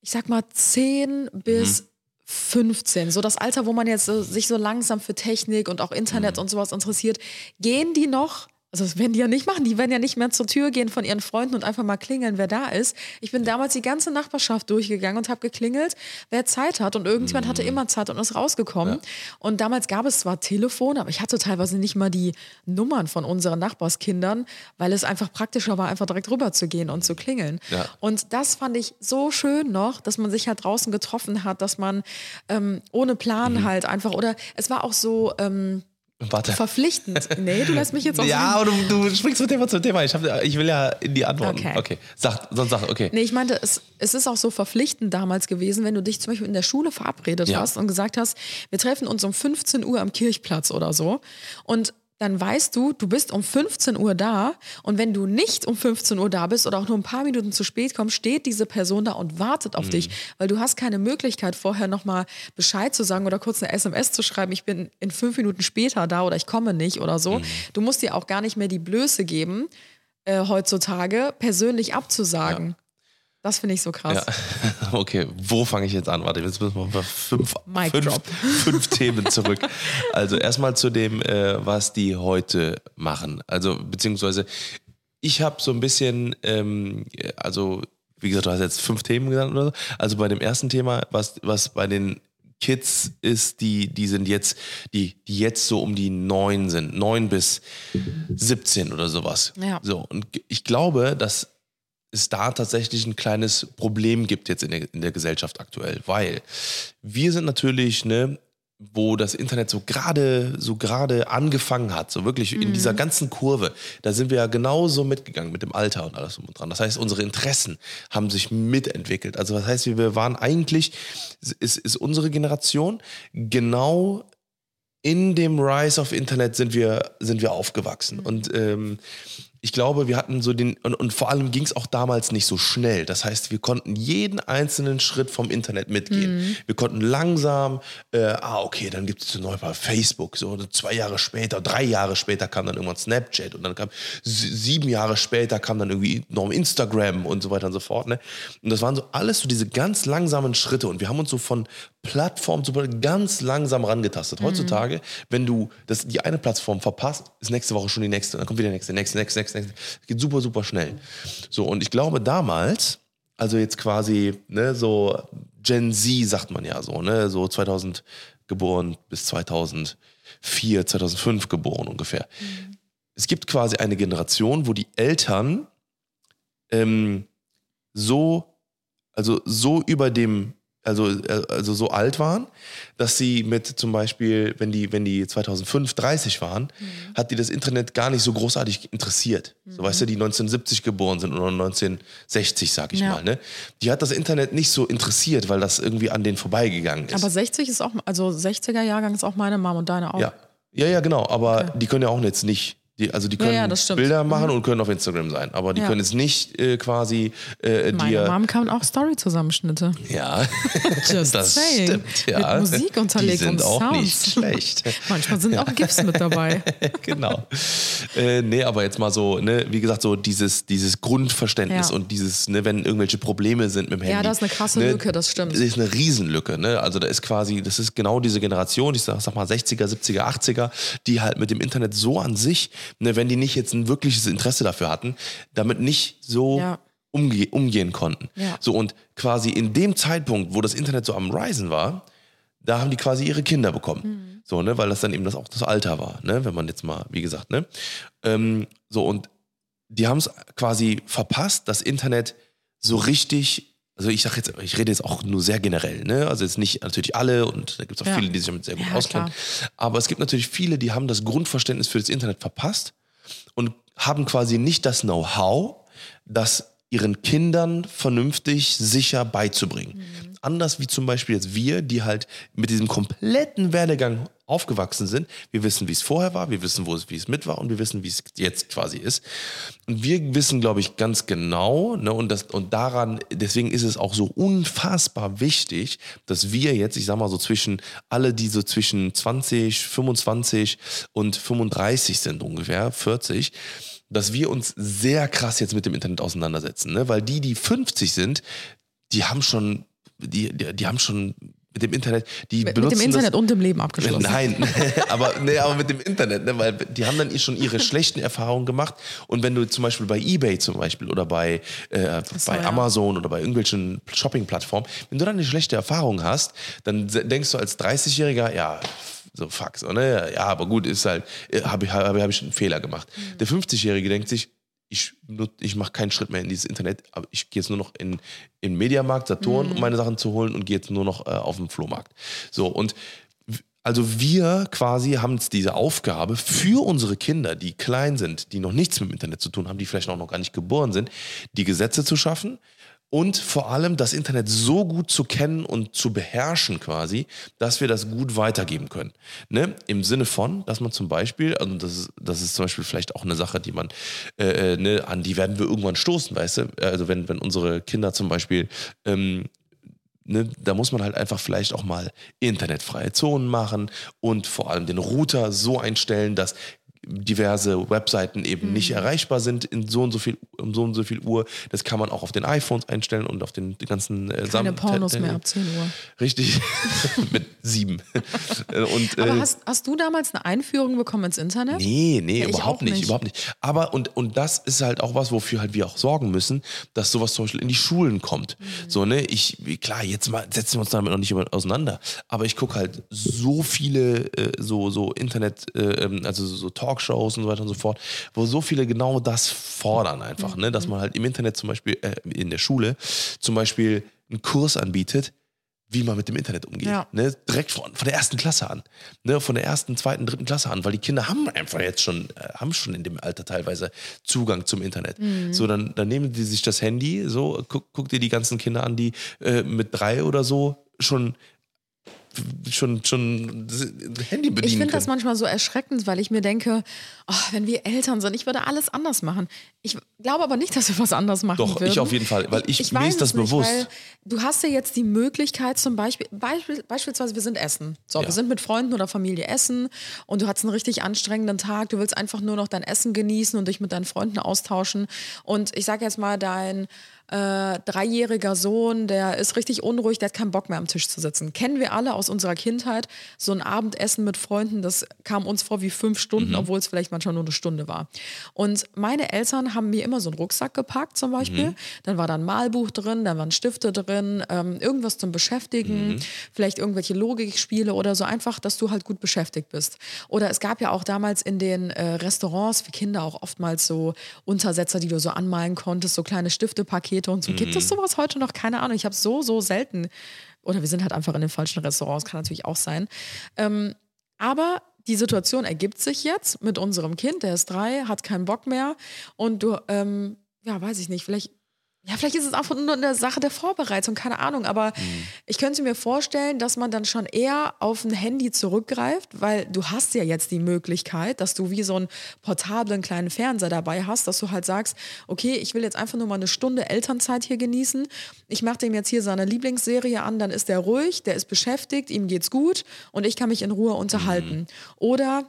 ich sag mal, 10 bis 15, so das Alter, wo man jetzt so, sich so langsam für Technik und auch Internet und sowas interessiert, gehen die noch? Also das werden die ja nicht machen. Die werden ja nicht mehr zur Tür gehen von ihren Freunden und einfach mal klingeln, wer da ist. Ich bin damals die ganze Nachbarschaft durchgegangen und habe geklingelt, wer Zeit hat. Und irgendjemand hatte immer Zeit und ist rausgekommen. Und damals gab es zwar Telefon, aber ich hatte teilweise nicht mal die Nummern von unseren Nachbarskindern, weil es einfach praktischer war, einfach direkt rüber zu gehen und zu klingeln. Ja. Und das fand ich so schön noch, dass man sich halt draußen getroffen hat, dass man ähm, ohne Plan Mhm. halt einfach, oder es war auch so ähm, Warte. verpflichtend. Nee, du lässt mich jetzt auch Ja, aber du, du springst zum Thema zum Thema. Ich, hab, ich will ja in die Antworten. Okay. Okay. Sag, sonst sag, okay. Nee, ich meinte, es, es ist auch so verpflichtend damals gewesen, wenn du dich zum Beispiel in der Schule verabredet Ja. hast und gesagt hast, wir treffen uns um 15 Uhr am Kirchplatz oder so. Und dann weißt du, du bist um 15 Uhr da und wenn du nicht um 15 Uhr da bist oder auch nur ein paar Minuten zu spät kommst, steht diese Person da und wartet auf dich, weil du hast keine Möglichkeit vorher nochmal Bescheid zu sagen oder kurz eine SMS zu schreiben, ich bin in fünf Minuten später da oder ich komme nicht oder so. Du musst dir auch gar nicht mehr die Blöße geben, äh, heutzutage persönlich abzusagen. Das finde ich so krass. Ja. Okay, wo fange ich jetzt an? Warte, jetzt müssen wir mal fünf, fünf, fünf Themen zurück. Also erstmal zu dem, äh, was die heute machen. Also beziehungsweise ich habe so ein bisschen, ähm, also wie gesagt, du hast jetzt fünf Themen genannt oder so. Also bei dem ersten Thema, was, was bei den Kids ist, die, die sind jetzt, die, die jetzt so um die neun sind, neun bis 17 oder sowas. Ja. So, und ich glaube, dass es da tatsächlich ein kleines Problem gibt jetzt in der, in der Gesellschaft aktuell, weil wir sind natürlich, ne, wo das Internet so gerade so gerade angefangen hat, so wirklich in dieser ganzen Kurve, da sind wir ja genauso mitgegangen mit dem Alter und alles und dran. Das heißt, unsere Interessen haben sich mitentwickelt. Also das heißt, wir waren eigentlich, ist, ist unsere Generation genau in dem Rise of Internet sind wir, sind wir aufgewachsen. Und ähm, ich glaube, wir hatten so den, und, und vor allem ging es auch damals nicht so schnell. Das heißt, wir konnten jeden einzelnen Schritt vom Internet mitgehen. Wir konnten langsam, äh, ah, okay, dann gibt es neu bei Facebook. So zwei Jahre später, drei Jahre später kam dann irgendwann Snapchat und dann kam sie- sieben Jahre später kam dann irgendwie noch Instagram und so weiter und so fort. Ne? Und das waren so alles so diese ganz langsamen Schritte. Und wir haben uns so von Plattform zu Plattform ganz langsam rangetastet. Heutzutage, wenn du das, die eine Plattform verpasst, ist nächste Woche schon die nächste. Dann kommt wieder die nächste, nächste, nächste, nächste. Next, next. Es geht super, super schnell. So, und ich glaube damals, also jetzt quasi, ne, so Gen Z sagt man ja so, ne, so 2000 geboren bis 2004, 2005 geboren ungefähr. Es gibt quasi eine Generation, wo die Eltern ähm, so, also so über dem, also, äh, also so alt waren, dass sie mit zum Beispiel, wenn die, wenn die 2005 30 waren, hat die das Internet gar nicht so großartig interessiert. So weißt du, die 1970 geboren sind oder 1960, sag ich Ja. mal, ne? Die hat das Internet nicht so interessiert, weil das irgendwie an denen vorbeigegangen ist. Aber 60 ist auch, also 60er Jahrgang ist auch meine Mom und deine auch. ja. ja, ja, genau. Aber die können ja auch jetzt nicht. Die, also die können ja, stimmt. Bilder machen und können auf Instagram sein, aber die Ja. können jetzt nicht äh, quasi äh, Meine dir. Mom kann auch Story-Zusammenschnitte. Ja, Just das saying. stimmt. Ja. Mit Musik unterlegt Die sind und auch Sounds. nicht schlecht. Manchmal sind auch GIFs mit dabei. genau. Äh, nee, aber jetzt mal so, ne, wie gesagt, so dieses, dieses Grundverständnis Ja. und dieses, ne, wenn irgendwelche Probleme sind mit dem Handy. das ist eine krasse ne, Lücke, das stimmt. Das ist eine Riesenlücke, ne? Also da ist quasi, das ist genau diese Generation, ich sag, sag mal 60er, 70er, 80er, die halt mit dem Internet so an sich, ne, wenn die nicht jetzt ein wirkliches Interesse dafür hatten, damit nicht so Ja. umge umgehen konnten. Ja. So und quasi in dem Zeitpunkt, wo das Internet so am Risen war, da haben die quasi ihre Kinder bekommen. Mhm. So, ne, weil das dann eben das auch das Alter war, ne, wenn man jetzt mal, wie gesagt, ne. Ähm, so und die haben es quasi verpasst, das Internet so richtig, also ich sag jetzt, ich rede jetzt auch nur sehr generell, ne? Also jetzt nicht natürlich alle und da gibt es auch Ja. viele, die sich damit sehr gut Ja, auskennen. Aber es gibt natürlich viele, die haben das Grundverständnis für das Internet verpasst und haben quasi nicht das Know-how, das ihren Kindern vernünftig sicher beizubringen. Anders wie zum Beispiel jetzt wir, die halt mit diesem kompletten Werdegang aufgewachsen sind. Wir wissen, wie es vorher war, wir wissen, wo es, wie es mit war und wir wissen, wie es jetzt quasi ist. Und wir wissen, glaube ich, ganz genau, ne, und, das, und daran, deswegen ist es auch so unfassbar wichtig, dass wir jetzt, ich sag mal so zwischen, alle, die so zwischen 20, 25 und 35 sind ungefähr, 40, dass wir uns sehr krass jetzt mit dem Internet auseinandersetzen, ne? weil die, die 50 sind, die haben schon, die, die, die haben schon mit dem Internet, die Mit, mit benutzen dem Internet das, und dem Leben abgeschlossen. Nein, aber, nee, aber mit dem Internet, ne, weil die haben dann schon ihre schlechten Erfahrungen gemacht. Und wenn du zum Beispiel bei Ebay zum Beispiel oder bei, äh, so, bei ja. Amazon oder bei irgendwelchen Shopping-Plattformen, wenn du dann eine schlechte Erfahrung hast, dann denkst du als 30-Jähriger, ja, so fuck, so, ne? Ja, aber gut, ist halt, habe ich, hab, hab ich einen Fehler gemacht. Mhm. Der 50-Jährige denkt sich, ich, ich mache keinen Schritt mehr in dieses Internet, aber ich gehe jetzt nur noch in, in den Mediamarkt, Saturn, Mhm. um meine Sachen zu holen und gehe jetzt nur noch äh, auf den Flohmarkt. So, und also wir quasi haben jetzt diese Aufgabe für unsere Kinder, die klein sind, die noch nichts mit dem Internet zu tun haben, die vielleicht auch noch gar nicht geboren sind, die Gesetze zu schaffen und vor allem das Internet so gut zu kennen und zu beherrschen quasi, dass wir das gut weitergeben können. Ne? Im Sinne von, dass man zum Beispiel, also das ist, das ist zum Beispiel vielleicht auch eine Sache, die man, äh, äh, ne, an die werden wir irgendwann stoßen, weißt du? Also wenn, wenn unsere Kinder zum Beispiel ähm, Ne, da muss man halt einfach vielleicht auch mal internetfreie Zonen machen und vor allem den Router so einstellen, dass diverse Webseiten eben nicht Mhm. erreichbar sind in so und so viel um so und so viel Uhr. Das kann man auch auf den iPhones einstellen und auf den ganzen äh, Keine Pornos mehr ab 10 Uhr. Richtig, mit sieben. Äh, und, Aber äh, hast, hast du damals eine Einführung bekommen ins Internet? Nee, nee, Ja, überhaupt nicht, nicht. überhaupt nicht. Aber und, und das ist halt auch was, wofür halt wir auch sorgen müssen, dass sowas zum Beispiel in die Schulen kommt. Mhm. So, ne, ich, klar, jetzt mal setzen wir uns damit noch nicht über- auseinander, aber ich gucke halt so viele äh, so, so Internet, äh, ähm, also so Talkshows und so weiter und so fort, wo so viele genau das fordern einfach, ne, Mhm. dass man halt im Internet zum Beispiel, äh, in der Schule zum Beispiel einen Kurs anbietet, wie man mit dem Internet umgeht. Ja. Ne? Direkt von, von der ersten Klasse an. Ne? Von der ersten, zweiten, dritten Klasse an, weil die Kinder haben einfach jetzt schon, äh, haben schon in dem Alter teilweise Zugang zum Internet. Mhm. So, dann, dann nehmen die sich das Handy, so, guck, guck dir die ganzen Kinder an, die äh, mit drei oder so schon schon, schon Handy bedienen Ich finde das manchmal so erschreckend, weil ich mir denke, oh, wenn wir Eltern sind, ich würde alles anders machen. Ich glaube aber nicht, dass wir was anders machen Doch, würden. ich auf jeden Fall, weil ich- mir weiß ist das nicht, bewusst. Du hast ja jetzt die Möglichkeit zum Beispiel, Beispiel beispielsweise wir sind essen. So, Ja. wir sind mit Freunden oder Familie essen und du hattest einen richtig anstrengenden Tag, du willst einfach nur noch dein Essen genießen und dich mit deinen Freunden austauschen und ich sage jetzt mal, dein äh, dreijähriger Sohn, der ist richtig unruhig, der hat keinen Bock mehr am Tisch zu sitzen. Kennen wir alle aus unserer Kindheit. So ein Abendessen mit Freunden, das kam uns vor wie fünf Stunden, obwohl es vielleicht manchmal nur eine Stunde war. Und meine Eltern haben mir immer so einen Rucksack gepackt zum Beispiel. Dann war da ein Malbuch drin, da waren Stifte drin, ähm, irgendwas zum Beschäftigen, vielleicht irgendwelche Logikspiele oder so einfach, dass du halt gut beschäftigt bist. Oder es gab ja auch damals in den äh, Restaurants für Kinder auch oftmals so Untersetzer, die du so anmalen konntest, so kleine Stiftepakete und so. Gibt es sowas heute noch? Keine Ahnung. Ich habe so, so selten. Oder wir sind halt einfach in den falschen Restaurants, kann natürlich auch sein. Ähm, aber die Situation ergibt sich jetzt mit unserem Kind, der ist drei, hat keinen Bock mehr und du, ähm, ja, weiß ich nicht, vielleicht, ja, vielleicht ist es einfach nur eine Sache der Vorbereitung, keine Ahnung, aber ich könnte mir vorstellen, dass man dann schon eher auf ein Handy zurückgreift, weil du hast ja jetzt die Möglichkeit, dass du wie so einen portablen kleinen Fernseher dabei hast, dass du halt sagst, okay, ich will jetzt einfach nur mal eine Stunde Elternzeit hier genießen. Ich mache dem jetzt hier seine Lieblingsserie an, dann ist der ruhig, der ist beschäftigt, ihm geht's gut und ich kann mich in Ruhe unterhalten. Oder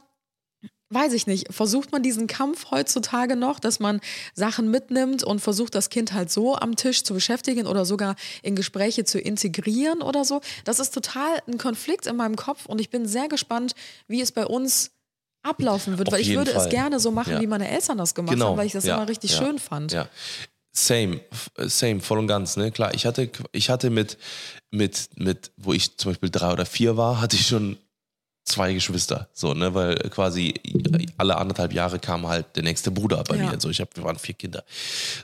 weiß ich nicht, versucht man diesen Kampf heutzutage noch, dass man Sachen mitnimmt und versucht, das Kind halt so am Tisch zu beschäftigen oder sogar in Gespräche zu integrieren oder so. Das ist total ein Konflikt in meinem Kopf und ich bin sehr gespannt, wie es bei uns ablaufen wird, Auf weil ich würde es Fall. gerne so machen, Ja. wie meine Eltern das gemacht Genau. haben, weil ich das ja, immer richtig ja, schön fand. Same, f- same, voll und ganz, ne? Klar, ich hatte, ich hatte mit, mit, mit, wo ich zum Beispiel drei oder vier war, hatte ich schon zwei Geschwister, so, ne, weil quasi alle anderthalb Jahre kam halt der nächste Bruder bei Ja. mir, so, ich hab, wir waren vier Kinder,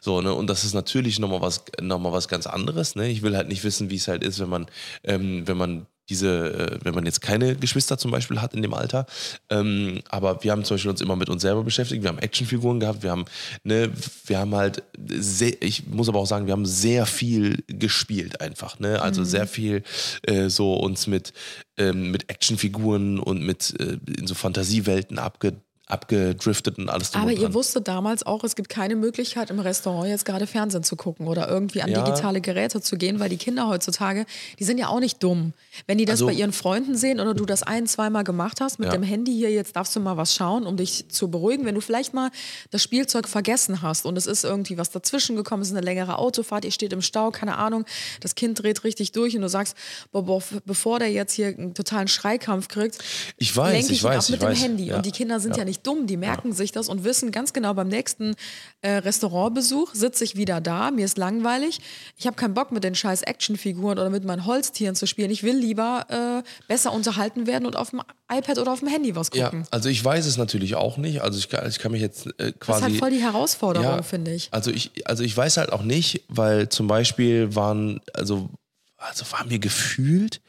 so, ne, und das ist natürlich nochmal was, noch mal was ganz anderes, ne, ich will halt nicht wissen, wie es halt ist, wenn man, ähm, wenn man diese, äh, wenn man jetzt keine Geschwister zum Beispiel hat in dem Alter, ähm, aber wir haben zum Beispiel uns immer mit uns selber beschäftigt, wir haben Actionfiguren gehabt, wir haben, ne, wir haben halt sehr, ich muss aber auch sagen, wir haben sehr viel gespielt einfach, ne, also sehr viel äh, so uns mit, ähm, mit Actionfiguren und mit äh, in so Fantasiewelten abge, abgedriftet und alles Aber ihr wusstet damals auch, es gibt keine Möglichkeit im Restaurant jetzt gerade Fernsehen zu gucken oder irgendwie an Ja. digitale Geräte zu gehen, weil die Kinder heutzutage, die sind ja auch nicht dumm. Wenn die das Also- bei ihren Freunden sehen oder du das ein, zweimal gemacht hast mit Ja. dem Handy hier, jetzt darfst du mal was schauen, um dich zu beruhigen. Wenn du vielleicht mal das Spielzeug vergessen hast und es ist irgendwie was dazwischen gekommen, es ist eine längere Autofahrt, ihr steht im Stau, keine Ahnung, das Kind dreht richtig durch und du sagst, boah, boah, bevor der jetzt hier einen totalen Schreikampf kriegt, Ich weiß, lenke ich, ich weiß, ab mit dem weiß. Handy. Ja. Und die Kinder sind ja, Ja. Nicht dumm, die merken sich das und wissen ganz genau, beim nächsten äh, Restaurantbesuch sitze ich wieder da, mir ist langweilig, ich habe keinen Bock mit den scheiß Actionfiguren oder mit meinen Holztieren zu spielen. Ich will lieber äh, besser unterhalten werden und auf dem iPad oder auf dem Handy was Ja, gucken. also ich weiß es natürlich auch nicht. Also ich kann, ich kann mich jetzt äh, Das ist quasi. halt voll die Herausforderung, finde ich. Also ich, also ich weiß halt auch nicht, weil zum Beispiel waren, also, also waren wir gefühlt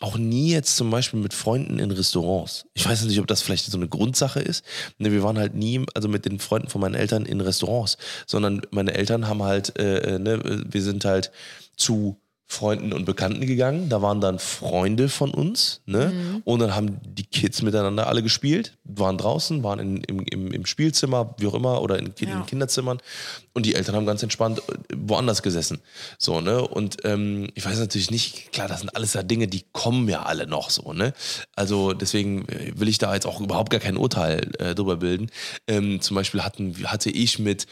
auch nie jetzt zum Beispiel mit Freunden in Restaurants. Ich weiß nicht, ob das vielleicht so eine Grundsache ist. Ne, wir waren halt nie, also mit den Freunden von meinen Eltern in Restaurants, sondern meine Eltern haben halt, äh, äh, ne, wir sind halt zu Freunden und Bekannten gegangen. Da waren dann Freunde von uns, ne? Und dann haben die Kids miteinander alle gespielt, waren draußen, waren in, im, im, im Spielzimmer, wie auch immer, oder in, Ja. den Kinderzimmern. Und die Eltern haben ganz entspannt äh, woanders gesessen. So, ne? Und ähm, ich weiß natürlich nicht, klar, das sind alles ja Dinge, die kommen ja alle noch so, ne? Also deswegen äh, will ich da jetzt auch überhaupt gar kein Urteil äh, drüber bilden. Ähm, zum Beispiel hatten, hatte ich mit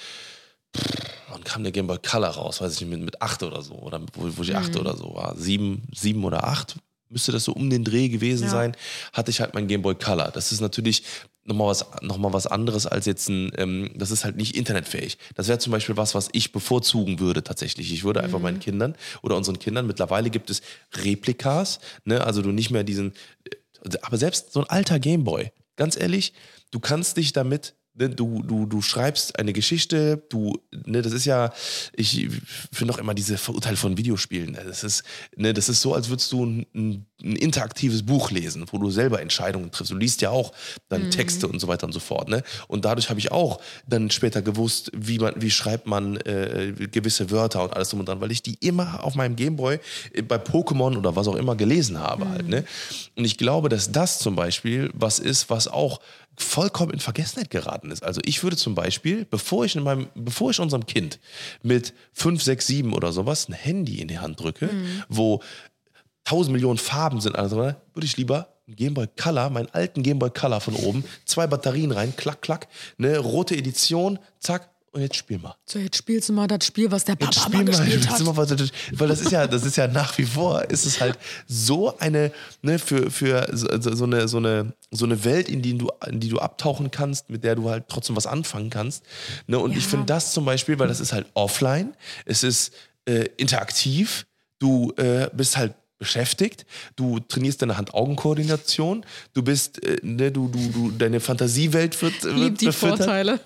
wann kam der Game Boy Color raus? Weiß ich nicht, mit, mit acht oder so. Oder wo, wo ich acht oder so war. Sieben, sieben oder acht müsste das so um den Dreh gewesen Ja. sein. Hatte ich halt mein Game Boy Color. Das ist natürlich nochmal was, noch mal was anderes als jetzt ein, ähm, das ist halt nicht internetfähig. Das wäre zum Beispiel was, was ich bevorzugen würde tatsächlich. Ich würde einfach meinen Kindern oder unseren Kindern, mittlerweile gibt es Replikas, ne? also du nicht mehr diesen, äh, aber selbst so ein alter Gameboy, ganz ehrlich, du kannst dich damit, ne, du, du, du schreibst eine Geschichte, du, ne, das ist ja, ich finde auch immer diese Verurteile von Videospielen, ne, das ist, ne, das ist so, als würdest du ein, ein, ein interaktives Buch lesen, wo du selber Entscheidungen triffst. Du liest ja auch dann Texte und so weiter und so fort, ne? Und dadurch habe ich auch dann später gewusst, wie man, wie schreibt man äh, gewisse Wörter und alles drum und dran, weil ich die immer auf meinem Gameboy äh, bei Pokémon oder was auch immer gelesen habe halt, ne? Und ich glaube, dass das zum Beispiel was ist, was auch vollkommen in Vergessenheit geraten ist. Also ich würde zum Beispiel, bevor ich in meinem, bevor ich unserem Kind mit 5, 6, 7 oder sowas ein Handy in die Hand drücke, wo tausend Millionen Farben sind, also, würde ich lieber einen Gameboy Color, meinen alten Gameboy Color von oben, zwei Batterien rein, klack, klack, eine rote Edition, zack, und jetzt spiel mal. So, jetzt spielst du mal das Spiel, was der Papa Jetzt spiel mal, gespielt hat. mal weil das ist ja, das ist ja nach wie vor, ist es halt so eine, ne, für, für so, so, eine, so eine, so eine Welt, in die du, in die du abtauchen kannst, mit der du halt trotzdem was anfangen kannst. Ne, und ich Ja. finde das zum Beispiel, weil das ist halt offline, es ist äh, interaktiv, du äh, bist halt beschäftigt, du trainierst deine Hand-Augen-Koordination, du bist, äh, ne, du, du, du, deine Fantasiewelt wird, wird Lieb die befüttert. Vorteile.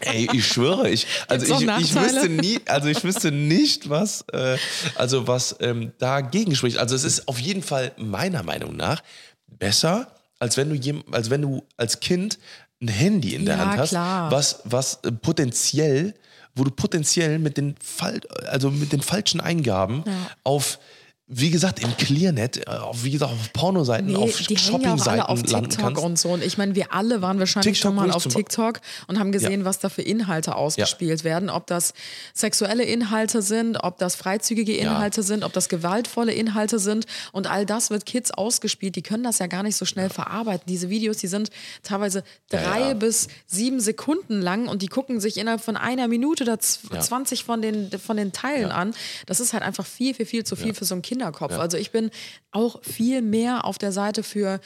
Ey, ich schwöre, ich, also ich, ich wüsste nie, also ich wüsste nicht, was, äh, also was ähm, dagegen spricht. Also es ist auf jeden Fall meiner Meinung nach besser, als wenn du jem, als wenn du als Kind ein Handy in der Ja, Hand hast, klar. was, was äh, potenziell, wo du potenziell mit den Fal also mit den falschen Eingaben auf wie gesagt, im Clearnet, äh, auf, wie gesagt, auf Pornoseiten, Nee, auf hängen ja Shoppingseiten auf TikTok kannst. und so. Und ich meine, wir alle waren wahrscheinlich TikTok schon mal auf TikTok und haben gesehen, was da für Inhalte ausgespielt werden. Ob das sexuelle Inhalte sind, ob das freizügige Inhalte sind, ob das gewaltvolle Inhalte sind. Und all das wird Kids ausgespielt. Die können das ja gar nicht so schnell verarbeiten. Diese Videos, die sind teilweise drei ja. bis sieben Sekunden lang und die gucken sich innerhalb von einer Minute oder z- Ja. 20 von den, von den Teilen an. Das ist halt einfach viel, viel, viel zu viel für so einen Kinderkopf. Also ich bin auch viel mehr auf der Seite für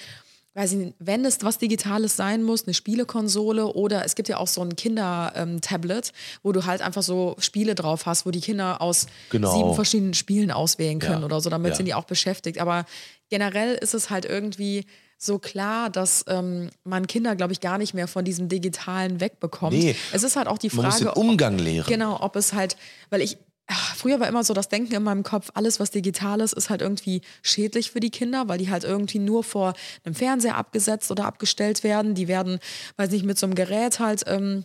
weiß ich nicht, wenn es was Digitales sein muss, eine Spielekonsole oder es gibt ja auch so ein Kinder-Tablet, wo du halt einfach so Spiele drauf hast, wo die Kinder aus Genau. sieben verschiedenen Spielen auswählen können Ja. oder so, damit Ja. sind die auch beschäftigt. Aber generell ist es halt irgendwie so klar, dass ähm, man Kinder, glaube ich, gar nicht mehr von diesem Digitalen wegbekommt. Nee. Es ist halt auch die Frage, Man muss den ob- Umgang lehren. Genau, ob es halt, weil ich, früher war immer so das Denken in meinem Kopf, alles was digital ist, ist halt irgendwie schädlich für die Kinder, weil die halt irgendwie nur vor einem Fernseher abgesetzt oder abgestellt werden. Die werden, weiß nicht, mit so einem Gerät halt, ähm,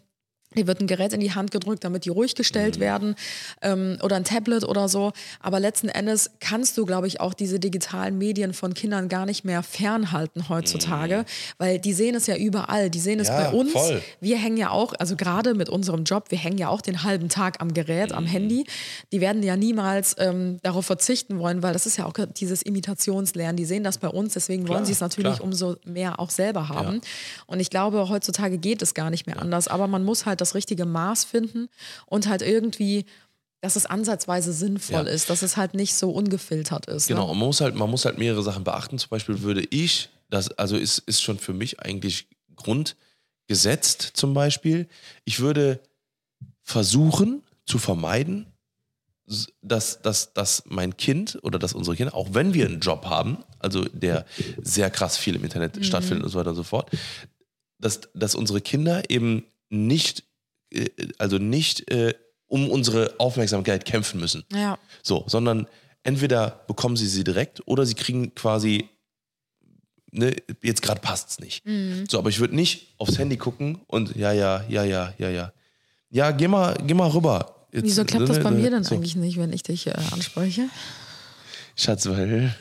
Dir wird ein Gerät in die Hand gedrückt, damit die ruhig Mhm. gestellt werden ähm, oder ein Tablet oder so. Aber letzten Endes kannst du, glaube ich, auch diese digitalen Medien von Kindern gar nicht mehr fernhalten heutzutage, weil die sehen es ja überall. Die sehen es Mhm. Ja, bei uns. voll. Wir hängen ja auch, also gerade mit unserem Job, wir hängen ja auch den halben Tag am Gerät, Mhm. am Handy. Die werden ja niemals ähm, darauf verzichten wollen, weil das ist ja auch dieses Imitationslernen. Die sehen das bei uns, deswegen wollen Klar, sie es natürlich klar. umso mehr auch selber haben. Und ich glaube, heutzutage geht es gar nicht mehr anders. Aber man muss halt das richtige Maß finden und halt irgendwie, dass es ansatzweise sinnvoll Ja. ist, dass es halt nicht so ungefiltert ist. Genau, Ne? man muss halt, man muss halt mehrere Sachen beachten. Zum Beispiel würde ich, das also ist, ist schon für mich eigentlich grundgesetzt zum Beispiel, ich würde versuchen zu vermeiden, dass, dass, dass mein Kind oder dass unsere Kinder, auch wenn wir einen Job haben, also der sehr krass viel im Internet stattfindet und so weiter und so fort, dass, dass unsere Kinder eben nicht, also nicht äh, um unsere Aufmerksamkeit kämpfen müssen. Ja. So, sondern entweder bekommen sie sie direkt oder sie kriegen quasi, ne, jetzt gerade passt es nicht. Mhm. So, aber ich würde nicht aufs Handy gucken und ja, ja, ja, ja, ja, ja. Ja, geh mal, geh mal rüber. Jetzt, Wieso klappt das ne, bei ne, mir denn so. eigentlich nicht, wenn ich dich äh, anspreche? Schatz, weil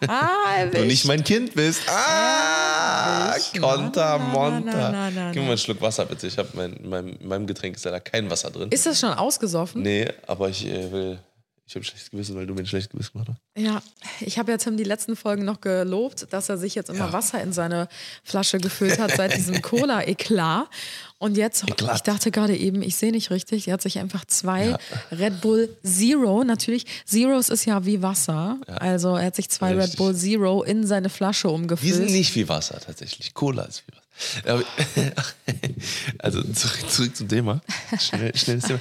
du nicht mein Kind bist. Ah. Konter, Monter. na, Gib mir mal einen Schluck Wasser, bitte. Ich habe mein, in, meinem, in meinem Getränk ist leider kein Wasser drin. Ist das schon ausgesoffen? nee, aber ich äh, will, ich habe schlechtes Gewissen, weil du mir ein schlechtes Gewissen gemacht hast. Ja, ich habe ja Tim die letzten Folgen noch gelobt, dass er sich jetzt immer Ja. Wasser in seine Flasche gefüllt hat seit diesem Cola-Eklat. Und jetzt, Eklat. ich dachte gerade eben, ich sehe nicht richtig, er hat sich einfach zwei Ja. Red Bull Zero, natürlich, Zeros ist ja wie Wasser, also er hat sich zwei Red Richtig. Bull Zero in seine Flasche Die umgefüllt. sind nicht wie Wasser tatsächlich. Cola ist wie Wasser. Aber, also zurück, zurück zum Thema. Schnell, schnelles Thema.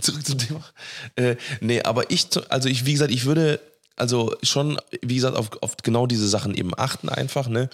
Zurück zum Thema. Äh, nee, aber ich, also ich, wie gesagt, ich würde also schon, wie gesagt, auf, auf genau diese Sachen eben achten einfach, ne?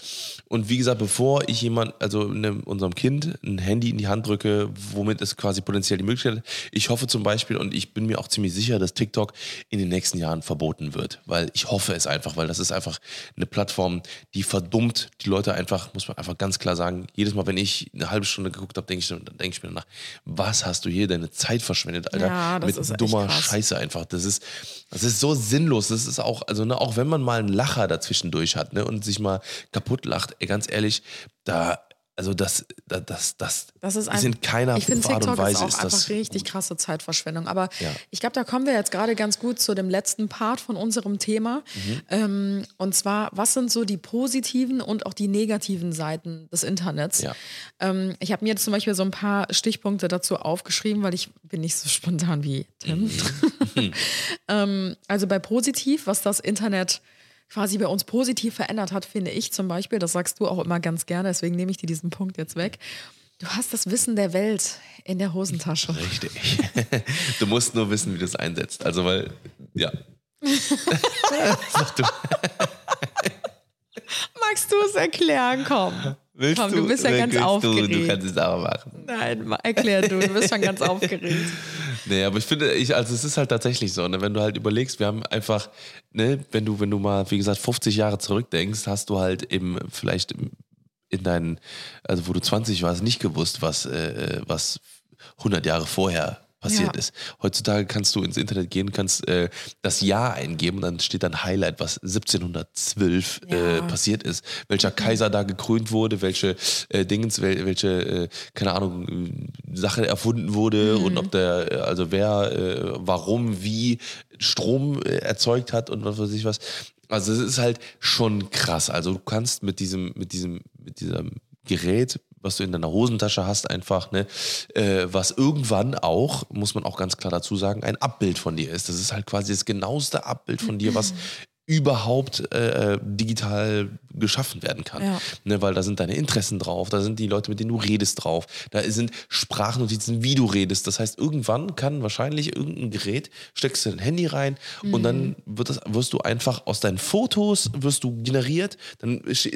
Und wie gesagt, bevor ich jemand, also ne, unserem Kind ein Handy in die Hand drücke, womit es quasi potenziell die Möglichkeit hat, ich hoffe zum Beispiel und ich bin mir auch ziemlich sicher, dass TikTok in den nächsten Jahren verboten wird, weil ich hoffe es einfach, weil das ist einfach eine Plattform, die verdummt die Leute einfach, muss man einfach ganz klar sagen, jedes Mal, wenn ich eine halbe Stunde geguckt habe, denke ich, dann denke ich mir danach, was hast du hier deine Zeit verschwendet, Alter, Ja, das mit dummer. Scheiße einfach. Das ist, das ist so sinnlos. Das ist auch, also ne, auch wenn man mal einen Lacher dazwischendurch hat ne, und sich mal kaputt lacht, ey, ganz ehrlich, da also das, das, das, das, ist, ist ein, in keiner ich finde, Art TikTok und Weise ist auch ist einfach das richtig krasse Zeitverschwendung. Aber Ja. ich glaube, da kommen wir jetzt gerade ganz gut zu dem letzten Part von unserem Thema. Mhm. Ähm, und zwar, was sind so die positiven und auch die negativen Seiten des Internets? Ja. Ähm, ich habe mir jetzt zum Beispiel so ein paar Stichpunkte dazu aufgeschrieben, weil ich bin nicht so spontan wie Tim. Mhm. ähm, also bei positiv, was das Internet quasi bei uns positiv verändert hat, finde ich zum Beispiel, das sagst du auch immer ganz gerne, deswegen nehme ich dir diesen Punkt jetzt weg. Du hast das Wissen der Welt in der Hosentasche. Richtig. Du musst nur wissen, wie du es einsetzt. Also, weil, ja. Sag du. Magst du es erklären? Komm. Willst Komm, du bist ja ganz aufgeregt. Du, du kannst es aber machen. Nein, erklär du, du bist schon ganz aufgeregt. Nee, aber ich finde, ich, also es ist halt tatsächlich so, ne, wenn du halt überlegst, wir haben einfach, ne, wenn du, wenn du mal, wie gesagt, 50 Jahre zurückdenkst, hast du halt eben vielleicht in deinen, also wo du 20 warst, nicht gewusst, was, äh, was 100 Jahre vorher passiert Ja. ist. Heutzutage kannst du ins Internet gehen, kannst äh, das Jahr eingeben und dann steht dann Highlight, was 1712 äh, Ja. Mhm. passiert ist, welcher Kaiser da gekrönt wurde, welche äh, Dingens, wel, welche, äh, keine Ahnung, äh, Sache erfunden wurde Mhm. und ob der, äh, also wer, äh, warum, wie Strom äh, erzeugt hat und was weiß ich was. Also es ist halt schon krass. Also du kannst mit diesem, mit diesem, mit diesem Gerät, was du in deiner Hosentasche hast, einfach, ne, äh, was irgendwann auch, muss man auch ganz klar dazu sagen, ein Abbild von dir ist. Das ist halt quasi das genaueste Abbild von dir, was überhaupt äh, digital geschaffen werden kann. Ja. Ne, weil da sind deine Interessen drauf, da sind die Leute, mit denen du redest drauf, da sind Sprachnotizen, wie du redest. Das heißt, irgendwann kann wahrscheinlich irgendein Gerät, steckst du dein Handy rein und dann wird das, wirst du einfach aus deinen Fotos, wirst du generiert, dann ist,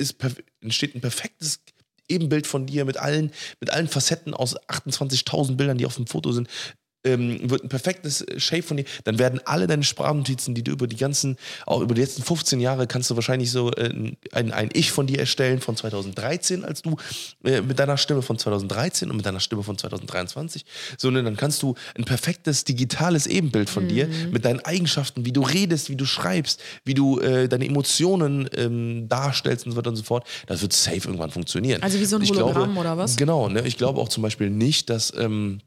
entsteht ein perfektes Ebenbild von dir mit allen, mit allen Facetten aus 28.000 Bildern, die auf dem Foto sind. Ähm, wird ein perfektes Shape von dir, dann werden alle deine Sprachnotizen, die du über die ganzen, auch über die letzten 15 Jahre, kannst du wahrscheinlich so äh, ein, ein Ich von dir erstellen von 2013, als du äh, mit deiner Stimme von 2013 und mit deiner Stimme von 2023, so ne, dann kannst du ein perfektes digitales Ebenbild von dir mit deinen Eigenschaften, wie du redest, wie du schreibst, wie du äh, deine Emotionen ähm, darstellst und so weiter und so fort. Das wird safe irgendwann funktionieren. Also wie so ein Hologramm oder was? Genau, ne? ich glaube auch zum Beispiel nicht, dass. Ähm,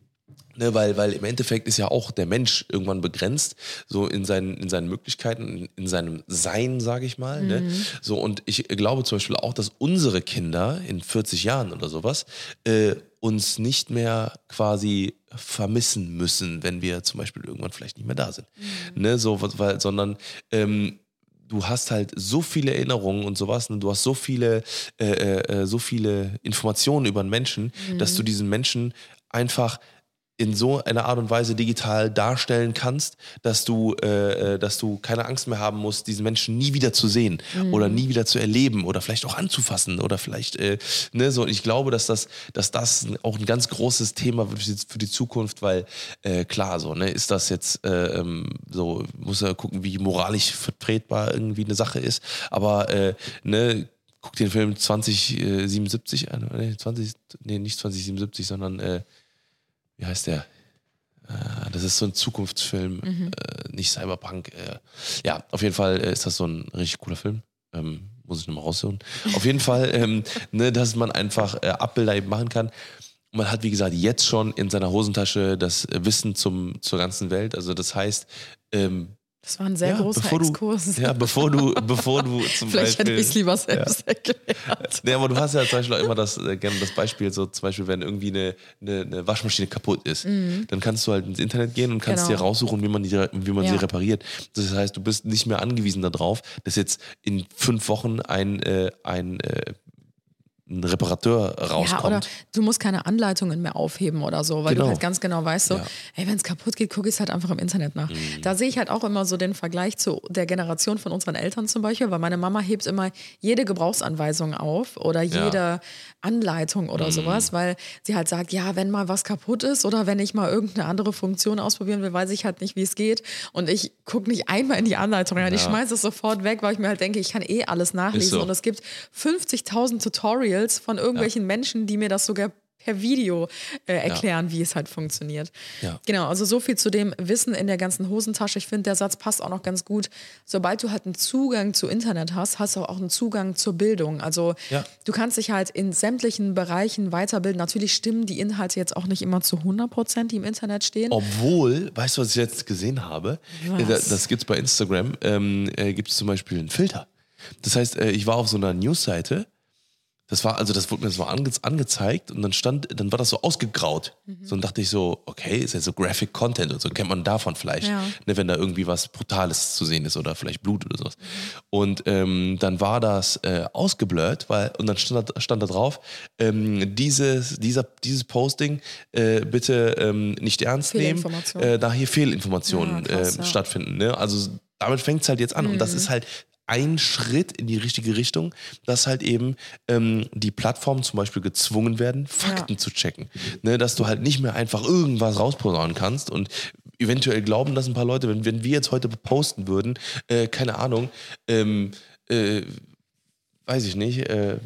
Ne, weil, weil im Endeffekt ist ja auch der Mensch irgendwann begrenzt, so in seinen, in seinen Möglichkeiten, in, in seinem Sein, sage ich mal. Ne? So, und ich glaube zum Beispiel auch, dass unsere Kinder in 40 Jahren oder sowas äh, uns nicht mehr quasi vermissen müssen, wenn wir zum Beispiel irgendwann vielleicht nicht mehr da sind. Ne? So, weil, sondern ähm, du hast halt so viele Erinnerungen und sowas, ne? du hast so viele, äh, äh, so viele Informationen über einen Menschen, dass du diesen Menschen einfach in so einer Art und Weise digital darstellen kannst, dass du, äh, äh, dass du keine Angst mehr haben musst, diesen Menschen nie wieder zu sehen oder nie wieder zu erleben oder vielleicht auch anzufassen oder vielleicht, äh, ne, so. Ich glaube, dass das, dass das auch ein ganz großes Thema wird für die- Zukunft, weil äh, klar, so, ne, ist das jetzt äh, ähm, so, muss ja gucken, wie moralisch vertretbar irgendwie eine Sache ist, aber äh, ne, guck den Film 2077 an, nee, 20, nee, nicht 2077, sondern wie heißt der? Äh, Das ist so ein Zukunftsfilm, Mhm. äh, nicht Cyberpunk. Äh, ja, auf jeden Fall ist das so ein richtig cooler Film. Ähm, muss ich nochmal raussuchen. Auf jeden Fall, ähm, ne, dass man einfach äh, Abbilder eben machen kann. Man hat, wie gesagt, jetzt schon in seiner Hosentasche das Wissen zum, zur ganzen Welt. Also das heißt, ähm, Das war ein sehr großer bevor Exkurs. Du, ja, bevor du, bevor du zum Vielleicht hätte Beispiel... ich es lieber selbst erklärt. Nee, aber du hast ja zum Beispiel auch immer das, äh, gerne das Beispiel, so zum Beispiel, wenn irgendwie eine, eine, eine Waschmaschine kaputt ist, dann kannst du halt ins Internet gehen und kannst Mhm. Genau. dir raussuchen, wie man, die, wie man Ja. sie repariert. Das heißt, du bist nicht mehr angewiesen darauf, dass jetzt in fünf Wochen ein, äh, ein, äh, ein Reparateur rauskommt. Ja, oder du musst keine Anleitungen mehr aufheben oder so, weil Genau. du halt ganz genau weißt, so, Ja. Mhm. ey, wenn es kaputt geht, gucke ich es halt einfach im Internet nach. Da sehe ich halt auch immer so den Vergleich zu der Generation von unseren Eltern zum Beispiel, weil meine Mama hebt immer jede Gebrauchsanweisung auf oder Ja. Mhm. jede Anleitung oder sowas, weil sie halt sagt, ja, wenn mal was kaputt ist oder wenn ich mal irgendeine andere Funktion ausprobieren will, weiß ich halt nicht, wie es geht. Und ich gucke nicht einmal in die Anleitung rein. Ich Ja. schmeiße es sofort weg, weil ich mir halt denke, ich kann eh alles nachlesen. so. Und es gibt 50.000 Tutorials von irgendwelchen Menschen, die mir das sogar per Video äh, erklären, wie es halt funktioniert. Ja. Genau, also so viel zu dem Wissen in der ganzen Hosentasche. Ich finde, der Satz passt auch noch ganz gut. Sobald du halt einen Zugang zu Internet hast, hast du auch einen Zugang zur Bildung. Also Ja. du kannst dich halt in sämtlichen Bereichen weiterbilden. Natürlich stimmen die Inhalte jetzt auch nicht immer zu 100 Prozent, die im Internet stehen. Obwohl, weißt du, was ich jetzt gesehen habe? Äh, Das, das gibt es bei Instagram, ähm, äh, gibt es zum Beispiel einen Filter. Das heißt, äh, ich war auf so einer Newsseite, das war, also das wurde mir so ange angezeigt und dann stand, dann war das so ausgegraut. Mhm. So und dachte ich so, okay, ist ja so Graphic Content und so, kennt man davon vielleicht, Ja. ne, wenn da irgendwie was Brutales zu sehen ist oder vielleicht Blut oder sowas. Mhm. Und ähm, dann war das äh, ausgeblurrt, weil, und dann stand da, stand da drauf, ähm, dieses, dieser, dieses Posting äh, bitte ähm, nicht ernst nehmen, äh, da hier Fehlinformationen Ja, krass, äh, ja. stattfinden. Ne? Also damit fängt es halt jetzt an. Und Mhm. das ist halt ein Schritt in die richtige Richtung, dass halt eben ähm, die Plattformen zum Beispiel gezwungen werden, Fakten Ja. zu checken. Ne? Dass du halt nicht mehr einfach irgendwas rausposaunen kannst und eventuell glauben das ein paar Leute, wenn, wenn wir jetzt heute posten würden, äh, keine Ahnung, ähm, äh, weiß ich nicht, äh,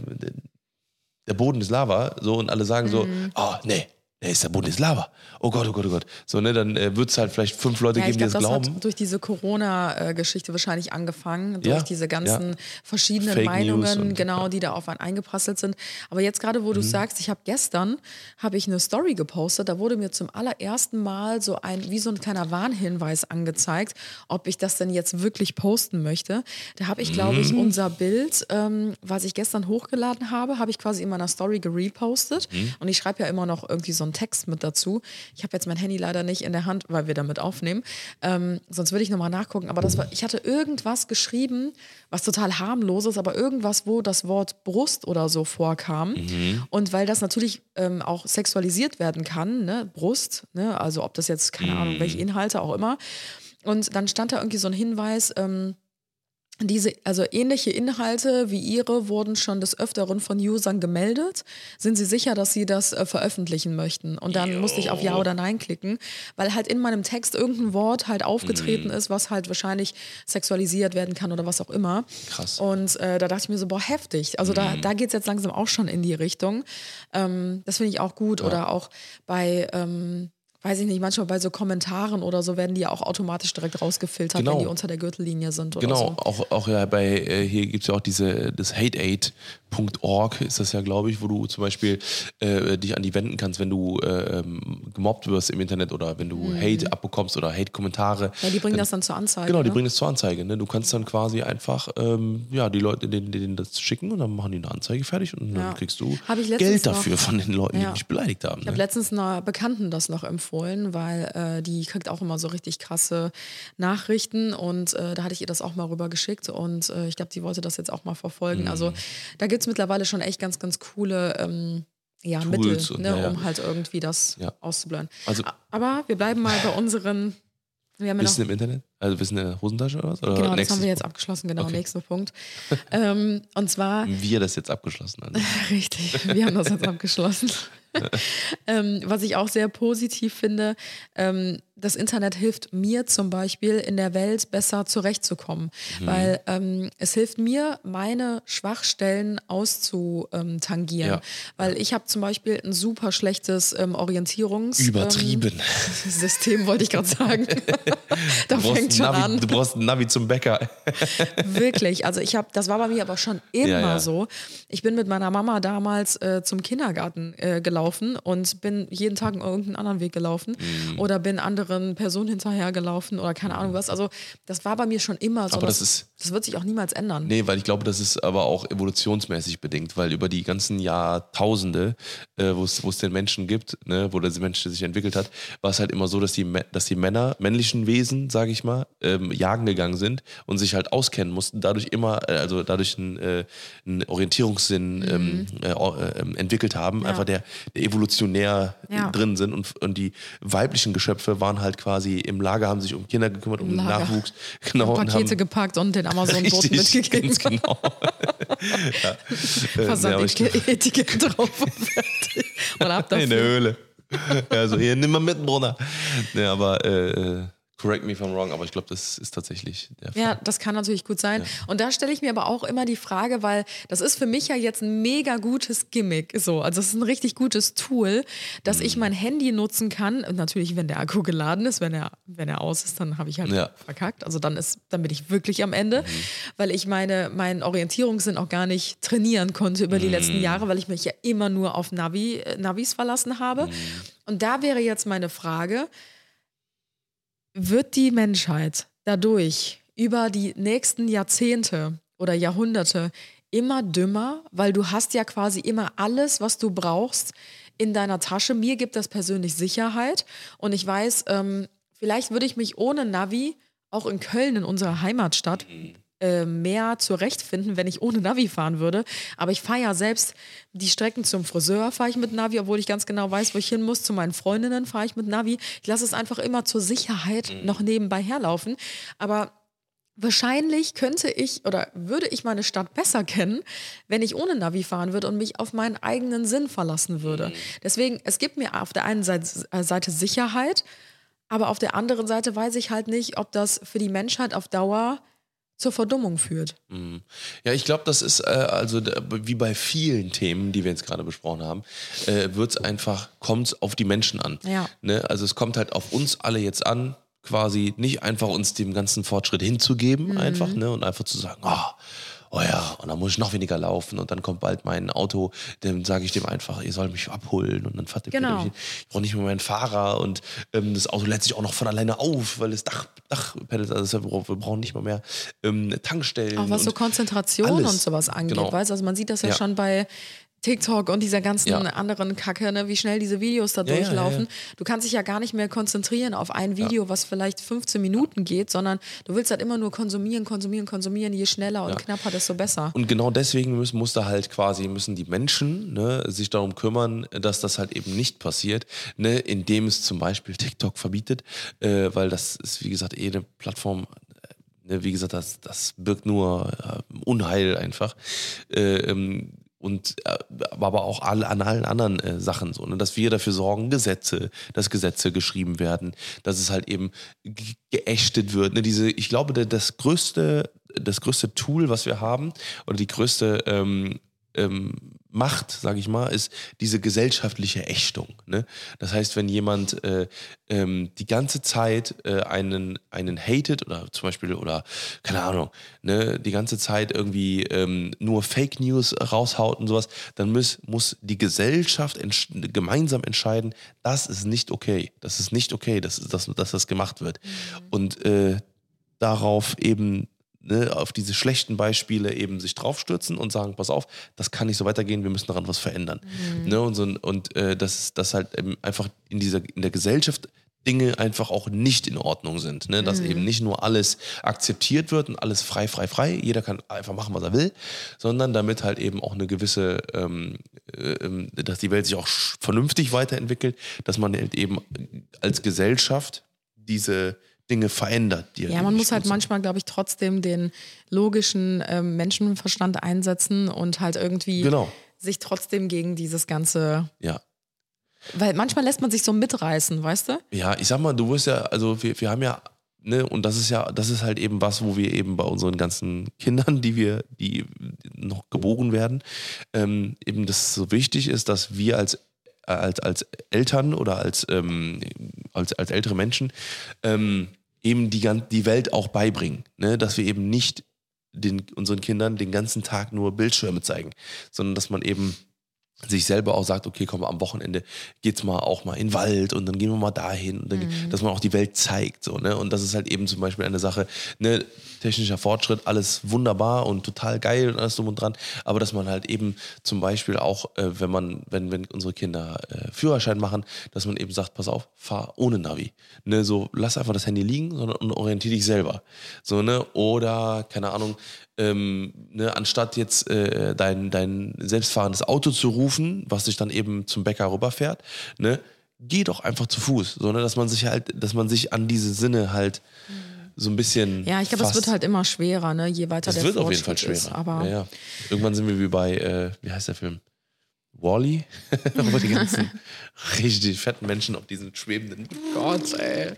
der Boden ist Lava, so und alle sagen Mhm. so, oh nee, nee, ist der Boden ist Lava. Oh Gott, oh Gott, oh Gott. So, ne, dann äh, wird es halt vielleicht fünf Leute Ja, geben, die glaube, das das glauben. hat durch diese Corona-Geschichte wahrscheinlich angefangen, durch Ja, diese ganzen ja. verschiedenen Fake Meinungen, und- genau, die da auf einen eingeprasselt sind. Aber jetzt gerade, wo du sagst, ich habe gestern habe ich eine Story gepostet, da wurde mir zum allerersten Mal so ein wie so ein kleiner Warnhinweis angezeigt, ob ich das denn jetzt wirklich posten möchte. Da habe ich, glaube ich, unser Bild, ähm, was ich gestern hochgeladen habe, habe ich quasi in meiner Story gerepostet. Und ich schreibe ja immer noch irgendwie so einen Text mit dazu. Ich habe jetzt mein Handy leider nicht in der Hand, weil wir damit aufnehmen. Ähm, sonst würde ich nochmal nachgucken. Aber das war, ich hatte irgendwas geschrieben, was total harmlos ist, aber irgendwas, wo das Wort Brust oder so vorkam. Und weil das natürlich ähm, auch sexualisiert werden kann, ne? Brust, ne? also ob das jetzt, keine Ahnung, welche Inhalte auch immer. Und dann stand da irgendwie so ein Hinweis, ähm, diese, also ähnliche Inhalte wie ihre wurden schon des Öfteren von Usern gemeldet. Sind sie sicher, dass sie das äh, veröffentlichen möchten? Und dann musste ich auf Ja oder Nein klicken, weil halt in meinem Text irgendein Wort halt aufgetreten ist, was halt wahrscheinlich sexualisiert werden kann oder was auch immer. Krass. Und äh, da dachte ich mir so, boah, heftig. Also da, da geht es jetzt langsam auch schon in die Richtung. Ähm, das finde ich auch gut. Oder auch bei, ähm, weiß ich nicht, manchmal bei so Kommentaren oder so werden die ja auch automatisch direkt rausgefiltert, Genau. wenn die unter der Gürtellinie sind oder Genau, so. auch, auch ja bei, äh, hier gibt es ja auch diese, das hateaid.org ist das ja, glaube ich, wo du zum Beispiel äh, dich an die wenden kannst, wenn du äh, gemobbt wirst im Internet oder wenn du Hate abbekommst oder Hate-Kommentare. Mhm. Ja, die bringen das dann zur Anzeige. Genau, die ne? bringen es zur Anzeige. Ne? Du kannst dann quasi einfach ähm, ja, die Leute denen, denen das schicken und dann machen die eine Anzeige fertig und Ja. dann kriegst du Geld noch- dafür von den Leuten, Ja. die dich beleidigt haben. Ich habe Ne? letztens einer Bekannten das noch empfohlen, weil äh, die kriegt auch immer so richtig krasse Nachrichten und äh, da hatte ich ihr das auch mal rüber geschickt und äh, ich glaube, die wollte das jetzt auch mal verfolgen. Mhm. Also da gibt es mittlerweile schon echt ganz, ganz coole ähm, ja, Tools Mittel, ne, ja, um halt irgendwie das Ja. auszublenden. Also- Aber wir bleiben mal bei unseren. Wir haben ja noch Wissen im Internet? Also Wissen in der Hosentasche oder was? Oder Genau, das haben wir jetzt Punkt? abgeschlossen, genau, Okay. nächster Punkt. ähm, und zwar, Wir das jetzt abgeschlossen haben. richtig, wir haben das jetzt abgeschlossen. ähm, was ich auch sehr positiv finde, ähm, das Internet hilft mir zum Beispiel in der Welt besser zurechtzukommen, Mhm. weil ähm, es hilft mir, meine Schwachstellen auszutangieren. Ja. Weil ich habe zum Beispiel ein super schlechtes ähm, Orientierungs... Übertrieben. Ähm, System wollte ich gerade sagen. da fängt schon Navi, an. du brauchst ein Navi zum Bäcker. Wirklich. Also ich habe, das war bei mir aber schon immer Ja, ja. so. Ich bin mit meiner Mama damals äh, zum Kindergarten äh, gelaufen und bin jeden Tag irgendeinen anderen Weg gelaufen Mhm. oder bin anderen Personen hinterhergelaufen oder keine Ahnung was. Also das war bei mir schon immer so. Aber das ist- das wird sich auch niemals ändern. Nee, weil ich glaube, das ist aber auch evolutionsmäßig bedingt, weil über die ganzen Jahrtausende, äh, wo es den Menschen gibt, ne, wo der Mensch sich entwickelt hat, war es halt immer so, dass die, dass die Männer, männlichen Wesen, sage ich mal, ähm, jagen gegangen sind und sich halt auskennen mussten, dadurch immer, äh, also dadurch einen, äh, einen Orientierungssinn ähm, äh, äh, ähm, entwickelt haben, Mhm. Ja. einfach der evolutionär Ja. drin sind und, und die weiblichen Geschöpfe waren halt quasi im Lager, haben sich um Kinder gekümmert, um. Nachwuchs, genau, und Pakete haben, gepackt und den Amazon-Boten mitgegeben. ganz genau. ja. Äh, Versand-Etikett drauf und fertig. Und ab in der dafür. Höhle. Ja, so, hier, nimm mal mit, Brunner. Nee, aber äh, äh, correct me if I'm wrong, aber ich glaube, das ist tatsächlich der Fall. Ja, das kann natürlich gut sein. Und da stelle ich mir aber auch immer die Frage, weil das ist für mich ja jetzt ein mega gutes Gimmick. So, also es ist ein richtig gutes Tool, dass Mhm. ich mein Handy nutzen kann. Und natürlich, wenn der Akku geladen ist, wenn er, wenn er aus ist, dann habe ich halt Ja. verkackt. Also dann ist, dann bin ich wirklich am Ende, Mhm. weil ich meine, meinen Orientierungssinn auch gar nicht trainieren konnte über die Mhm. letzten Jahre, weil ich mich ja immer nur auf Navi, Navis verlassen habe. Mhm. Und da wäre jetzt meine Frage, wird die Menschheit dadurch über die nächsten Jahrzehnte oder Jahrhunderte immer dümmer, weil du hast ja quasi immer alles, was du brauchst in deiner Tasche. Mir gibt das persönlich Sicherheit und ich weiß, ähm, vielleicht würde ich mich ohne Navi auch in Köln, in unserer Heimatstadt, äh, mehr zurechtfinden, wenn ich ohne Navi fahren würde. Aber ich fahre ja selbst die Strecken zum Friseur, fahre ich mit Navi, obwohl ich ganz genau weiß, wo ich hin muss. Zu meinen Freundinnen fahre ich mit Navi. Ich lasse es einfach immer zur Sicherheit noch nebenbei herlaufen. Aber wahrscheinlich könnte ich oder würde ich meine Stadt besser kennen, wenn ich ohne Navi fahren würde und mich auf meinen eigenen Sinn verlassen würde. Deswegen, es gibt mir auf der einen Seite, äh, Seite Sicherheit, aber auf der anderen Seite weiß ich halt nicht, ob das für die Menschheit auf Dauer zur Verdummung führt. Ja, ich glaube, das ist äh, also wie bei vielen Themen, die wir jetzt gerade besprochen haben, äh, wird es einfach, kommt es auf die Menschen an. Ja. Ne? Also es kommt halt auf uns alle jetzt an, quasi nicht einfach uns dem ganzen Fortschritt hinzugeben, einfach, ne? Und einfach zu sagen, oh, oh ja, und dann muss ich noch weniger laufen und dann kommt bald mein Auto, dann sage ich dem einfach, ihr sollt mich abholen und dann fahrt ihr Genau. den- Ich brauche nicht mehr meinen Fahrer und ähm, das Auto lädt sich auch noch von alleine auf, weil das Dach, Dachpedals, also wir brauchen- nicht mal mehr ähm, Tankstellen. Auch was so Konzentration alles. und sowas angeht, Genau. weißt du? Also man sieht das ja, Ja. schon bei TikTok und dieser ganzen Ja. anderen Kacke, ne, wie schnell diese Videos da Ja, durchlaufen. ja, Du kannst dich ja gar nicht mehr konzentrieren auf ein Video, was vielleicht 15 Minuten geht, sondern du willst halt immer nur konsumieren, konsumieren, konsumieren. Je schneller und knapper, desto besser. Und genau deswegen müssen, muss da halt quasi, müssen die Menschen ne, sich darum kümmern, dass das halt eben nicht passiert, ne, indem es zum Beispiel TikTok verbietet, äh, weil das ist, wie gesagt, eh eine Plattform, äh, ne, wie gesagt, das, das birgt nur äh, Unheil einfach. Äh, ähm, und äh, aber auch an allen anderen äh, Sachen so, ne, dass wir dafür sorgen, Gesetze, dass Gesetze geschrieben werden, dass es halt eben ge- geächtet wird. Ne, diese, ich glaube, das größte, das größte Tool, was wir haben, oder die größte ähm, ähm, Macht, sage ich mal, ist diese gesellschaftliche Ächtung. Ne? Das heißt, wenn jemand äh, ähm, die ganze Zeit äh, einen, einen hatet oder zum Beispiel, oder keine Ahnung, ne, die ganze Zeit irgendwie ähm, nur Fake News raushaut und sowas, dann muss, muss die Gesellschaft entsch- gemeinsam entscheiden, das ist nicht okay. Das ist nicht okay, dass, dass, dass das gemacht wird. Und äh, darauf eben ne, auf diese schlechten Beispiele eben sich draufstürzen und sagen, pass auf, das kann nicht so weitergehen, wir müssen daran was verändern. Ne, und so, und äh, dass, dass halt eben einfach in dieser in der Gesellschaft Dinge einfach auch nicht in Ordnung sind. Ne? Dass eben nicht nur alles akzeptiert wird und alles frei, frei, frei, jeder kann einfach machen, was er will, sondern damit halt eben auch eine gewisse, ähm, äh, ähm, dass die Welt sich auch vernünftig weiterentwickelt, dass man halt eben als Gesellschaft diese Dinge verändert. Die Ja, man muss halt manchmal, glaube ich, trotzdem den logischen ähm, Menschenverstand einsetzen und halt irgendwie Genau. sich trotzdem gegen dieses ganze. Ja. Weil manchmal lässt man sich so mitreißen, weißt du? Ja, ich sag mal, du wirst ja, also wir, wir haben ja, ne, und das ist ja, das ist halt eben was, wo wir eben bei unseren ganzen Kindern, die wir, die noch geboren werden, ähm, eben das so wichtig ist, dass wir als als, als Eltern oder als, ähm, als, als ältere Menschen ähm, eben die, die Welt auch beibringen. Ne? Dass wir eben nicht den, unseren Kindern den ganzen Tag nur Bildschirme zeigen, sondern dass man eben sich selber auch sagt, okay, komm, am Wochenende geht's mal auch mal in den Wald und dann gehen wir mal dahin und dann, Mhm. dass man auch die Welt zeigt, so, ne? Und das ist halt eben zum Beispiel eine Sache, ne, technischer Fortschritt, alles wunderbar und total geil und alles drum und dran, aber dass man halt eben zum Beispiel auch, äh, wenn man, wenn, wenn unsere Kinder äh, Führerschein machen, dass man eben sagt, pass auf, fahr ohne Navi, ne, so, lass einfach das Handy liegen, sondern und orientier dich selber, so, ne, oder, keine Ahnung, ähm, ne, anstatt jetzt äh, dein, dein selbstfahrendes Auto zu rufen, was dich dann eben zum Bäcker rüberfährt, ne, geh doch einfach zu Fuß, sondern dass man sich halt, dass man sich an diese Sinne halt so ein bisschen. Ja, ich glaube, es wird halt immer schwerer, ne? je weiter Es der wird auf jeden Fall Fortschritt schwerer. ist. Aber ja, ja. Irgendwann sind wir wie bei, äh, wie heißt der Film? Wally, die ganzen richtig fetten Menschen auf diesen schwebenden Gott, ey.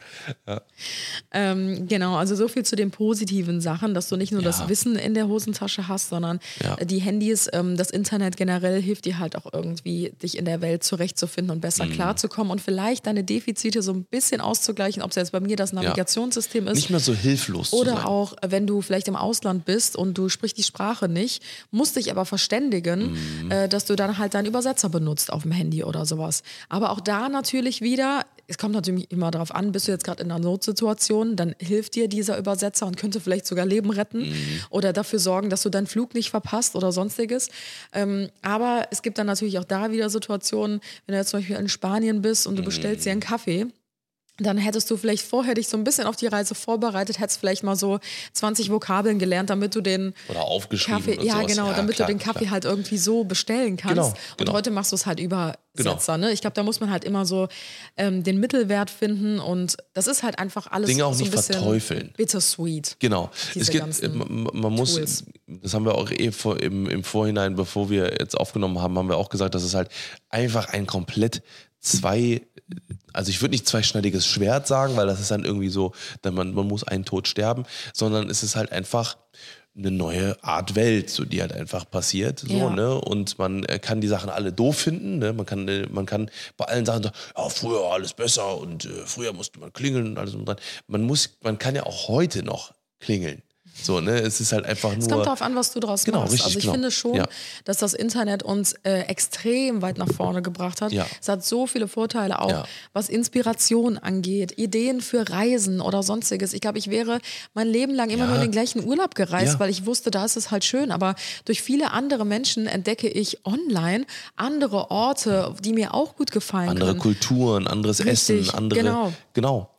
Ähm, genau, also so viel zu den positiven Sachen, dass du nicht nur Ja. das Wissen in der Hosentasche hast, sondern Ja. die Handys, ähm, das Internet generell hilft dir halt auch irgendwie, dich in der Welt zurechtzufinden und Mhm. besser klarzukommen und vielleicht deine Defizite so ein bisschen auszugleichen, ob es jetzt bei mir das Navigationssystem ist. Nicht mehr so hilflos Oder auch, wenn du vielleicht im Ausland bist und du sprichst die Sprache nicht, musst dich aber verständigen, Mhm. äh, dass du dann halt deinen Übersetzer benutzt auf dem Handy oder sowas. Aber auch da natürlich wieder, es kommt natürlich immer darauf an, bist du jetzt gerade in einer Notsituation, dann hilft dir dieser Übersetzer und könnte vielleicht sogar Leben retten Mhm. oder dafür sorgen, dass du deinen Flug nicht verpasst oder sonstiges. Ähm, aber es gibt dann natürlich auch da wieder Situationen, wenn du jetzt zum Beispiel in Spanien bist und du bestellst dir einen Kaffee dann hättest du vielleicht vorher dich so ein bisschen auf die Reise vorbereitet, hättest vielleicht mal so 20 Vokabeln gelernt, damit du den Oder aufgeschrieben Kaffee, und ja sowas. genau, Ja, damit klar, du den Kaffee klar. halt irgendwie so bestellen kannst. Genau, Und genau. heute machst du es halt über Genau. Setzer. Ne? Ich glaube, da muss man halt immer so ähm, den Mittelwert finden und das ist halt einfach alles Dinge auch so nicht verteufeln. bittersweet. Genau. Es gibt, ganzen man, man muss, Tools. das haben wir auch eh vor, im, im Vorhinein, bevor wir jetzt aufgenommen haben, haben wir auch gesagt, dass es halt einfach ein komplett zwei, also ich würde nicht zweischneidiges Schwert sagen, weil das ist dann irgendwie so, dann man, man muss einen Tod sterben, sondern es ist halt einfach eine neue Art Welt, so die halt einfach passiert, so, Ja. ne? Und man äh, kann die Sachen alle doof finden, ne? Man kann, äh, man kann bei allen Sachen sagen, ja, früher war alles besser und äh, früher musste man klingeln und alles und dran. Man muss, man kann ja auch heute noch klingeln. So, ne? Es ist halt einfach nur. Es kommt darauf an, was du daraus Genau, machst. richtig, also ich genau. finde schon, Ja. dass das Internet uns äh, extrem weit nach vorne gebracht hat. Ja. Es hat so viele Vorteile auch, Ja. was Inspiration angeht, Ideen für Reisen oder sonstiges. Ich glaube, ich wäre mein Leben lang immer nur in den gleichen Urlaub gereist, weil ich wusste, da ist es halt schön. Aber durch viele andere Menschen entdecke ich online andere Orte, die mir auch gut gefallen andere können. Kulturen, anderes Richtig, Essen, andere. genau. Genau.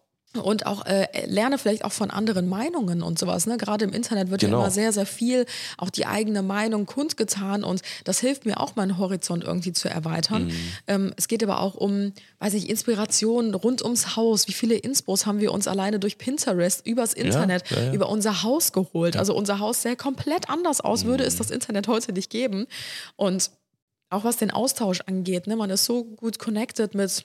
Und auch äh, lerne vielleicht auch von anderen Meinungen und sowas. Ne? Gerade im Internet wird Genau. ja immer sehr, sehr viel auch die eigene Meinung kundgetan und das hilft mir auch, meinen Horizont irgendwie zu erweitern. Mhm. Ähm, es geht aber auch um, weiß ich, Inspirationen rund ums Haus. Wie viele Inspos haben wir uns alleine durch Pinterest übers Internet, ja, ja. über unser Haus geholt? Also unser Haus sähe komplett anders aus, würde Mhm. es das Internet heute nicht geben. Und auch was den Austausch angeht, ne? man ist so gut connected mit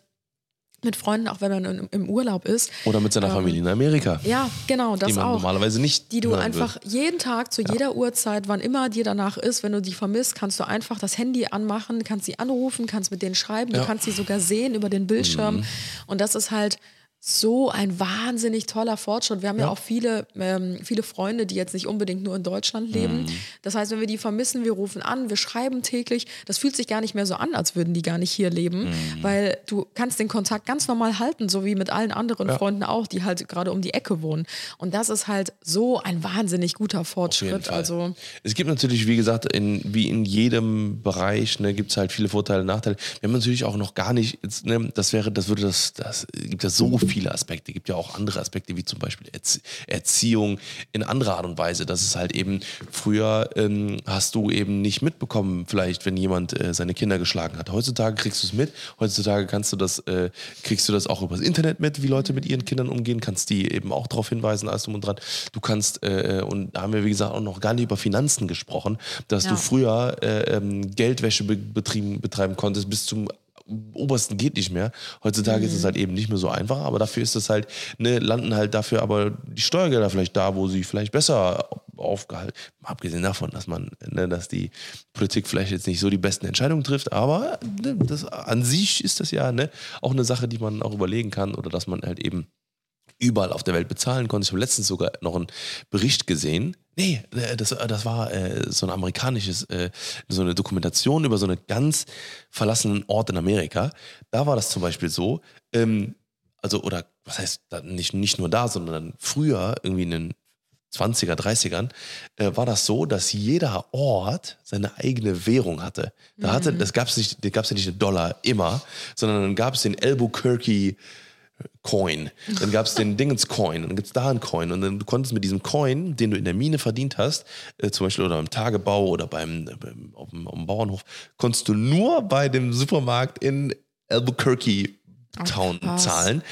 mit Freunden, auch wenn man im, Urlaub ist. Oder mit seiner Familie in Amerika. Ähm, Ja, genau, das die man auch. normalerweise nicht. Die du einfach will. jeden Tag zu jeder Uhrzeit, wann immer dir danach ist, wenn du die vermisst, kannst du einfach das Handy anmachen, kannst sie anrufen, kannst mit denen schreiben, du Ja. Mhm. kannst sie sogar sehen über den Bildschirm. Und das ist halt so ein wahnsinnig toller Fortschritt. Wir haben ja, Ja. auch viele, ähm, viele Freunde, die jetzt nicht unbedingt nur in Deutschland leben. Mhm. Das heißt, wenn wir die vermissen, wir rufen an, wir schreiben täglich. Das fühlt sich gar nicht mehr so an, als würden die gar nicht hier leben, Mhm. weil du kannst den Kontakt ganz normal halten, so wie mit allen anderen Freunden auch, die halt gerade um die Ecke wohnen. Und das ist halt so ein wahnsinnig guter Fortschritt. Also es gibt natürlich, wie gesagt, in, wie in jedem Bereich, ne, gibt es halt viele Vorteile und Nachteile. Wir haben natürlich auch noch gar nicht, jetzt, ne, das wäre, das würde das, das gibt ja so viele Aspekte, gibt ja auch andere Aspekte, wie zum Beispiel Erzie Erziehung in anderer Art und Weise. Das ist halt eben, früher ähm, hast du eben nicht mitbekommen, vielleicht, wenn jemand äh, seine Kinder geschlagen hat. Heutzutage kriegst du es mit, heutzutage kannst du das, äh, kriegst du das auch übers Internet mit, wie Leute mit ihren Kindern umgehen, kannst die eben auch darauf hinweisen, alles drum und dran. Du kannst, äh, und da haben wir, wie gesagt, auch noch gar nicht über Finanzen gesprochen, dass Ja. du früher äh, ähm, Geldwäsche be betrieben, betreiben konntest bis zum obersten geht nicht mehr. Heutzutage ist es halt eben nicht mehr so einfach, aber dafür ist es halt, ne, landen halt dafür aber die Steuergelder vielleicht da, wo sie vielleicht besser aufgehalten. Abgesehen davon, dass man, ne, dass die Politik vielleicht jetzt nicht so die besten Entscheidungen trifft, aber ne, das, an sich ist das ja ne, auch eine Sache, die man auch überlegen kann oder dass man halt eben überall auf der Welt bezahlen konnte. Ich habe letztens sogar noch einen Bericht gesehen. Nee, äh, das, äh, das war äh, so ein amerikanisches, äh, so eine Dokumentation über so einen ganz verlassenen Ort in Amerika. Da war das zum Beispiel so, ähm, also, oder was heißt, nicht, nicht nur da, sondern früher, irgendwie in den 20er, 30ern, äh, war das so, dass jeder Ort seine eigene Währung hatte. Da hatte, das gab es nicht, da gab's ja nicht einen Dollar immer, sondern dann gab es den Albuquerque Coin. Dann gab es den Dingens Coin und dann gibt es da einen Coin. Und dann du konntest mit diesem Coin, den du in der Mine verdient hast, äh, zum Beispiel oder beim Tagebau oder beim, äh, beim auf, dem, auf dem Bauernhof, konntest du nur bei dem Supermarkt in Albuquerque Town krass. zahlen.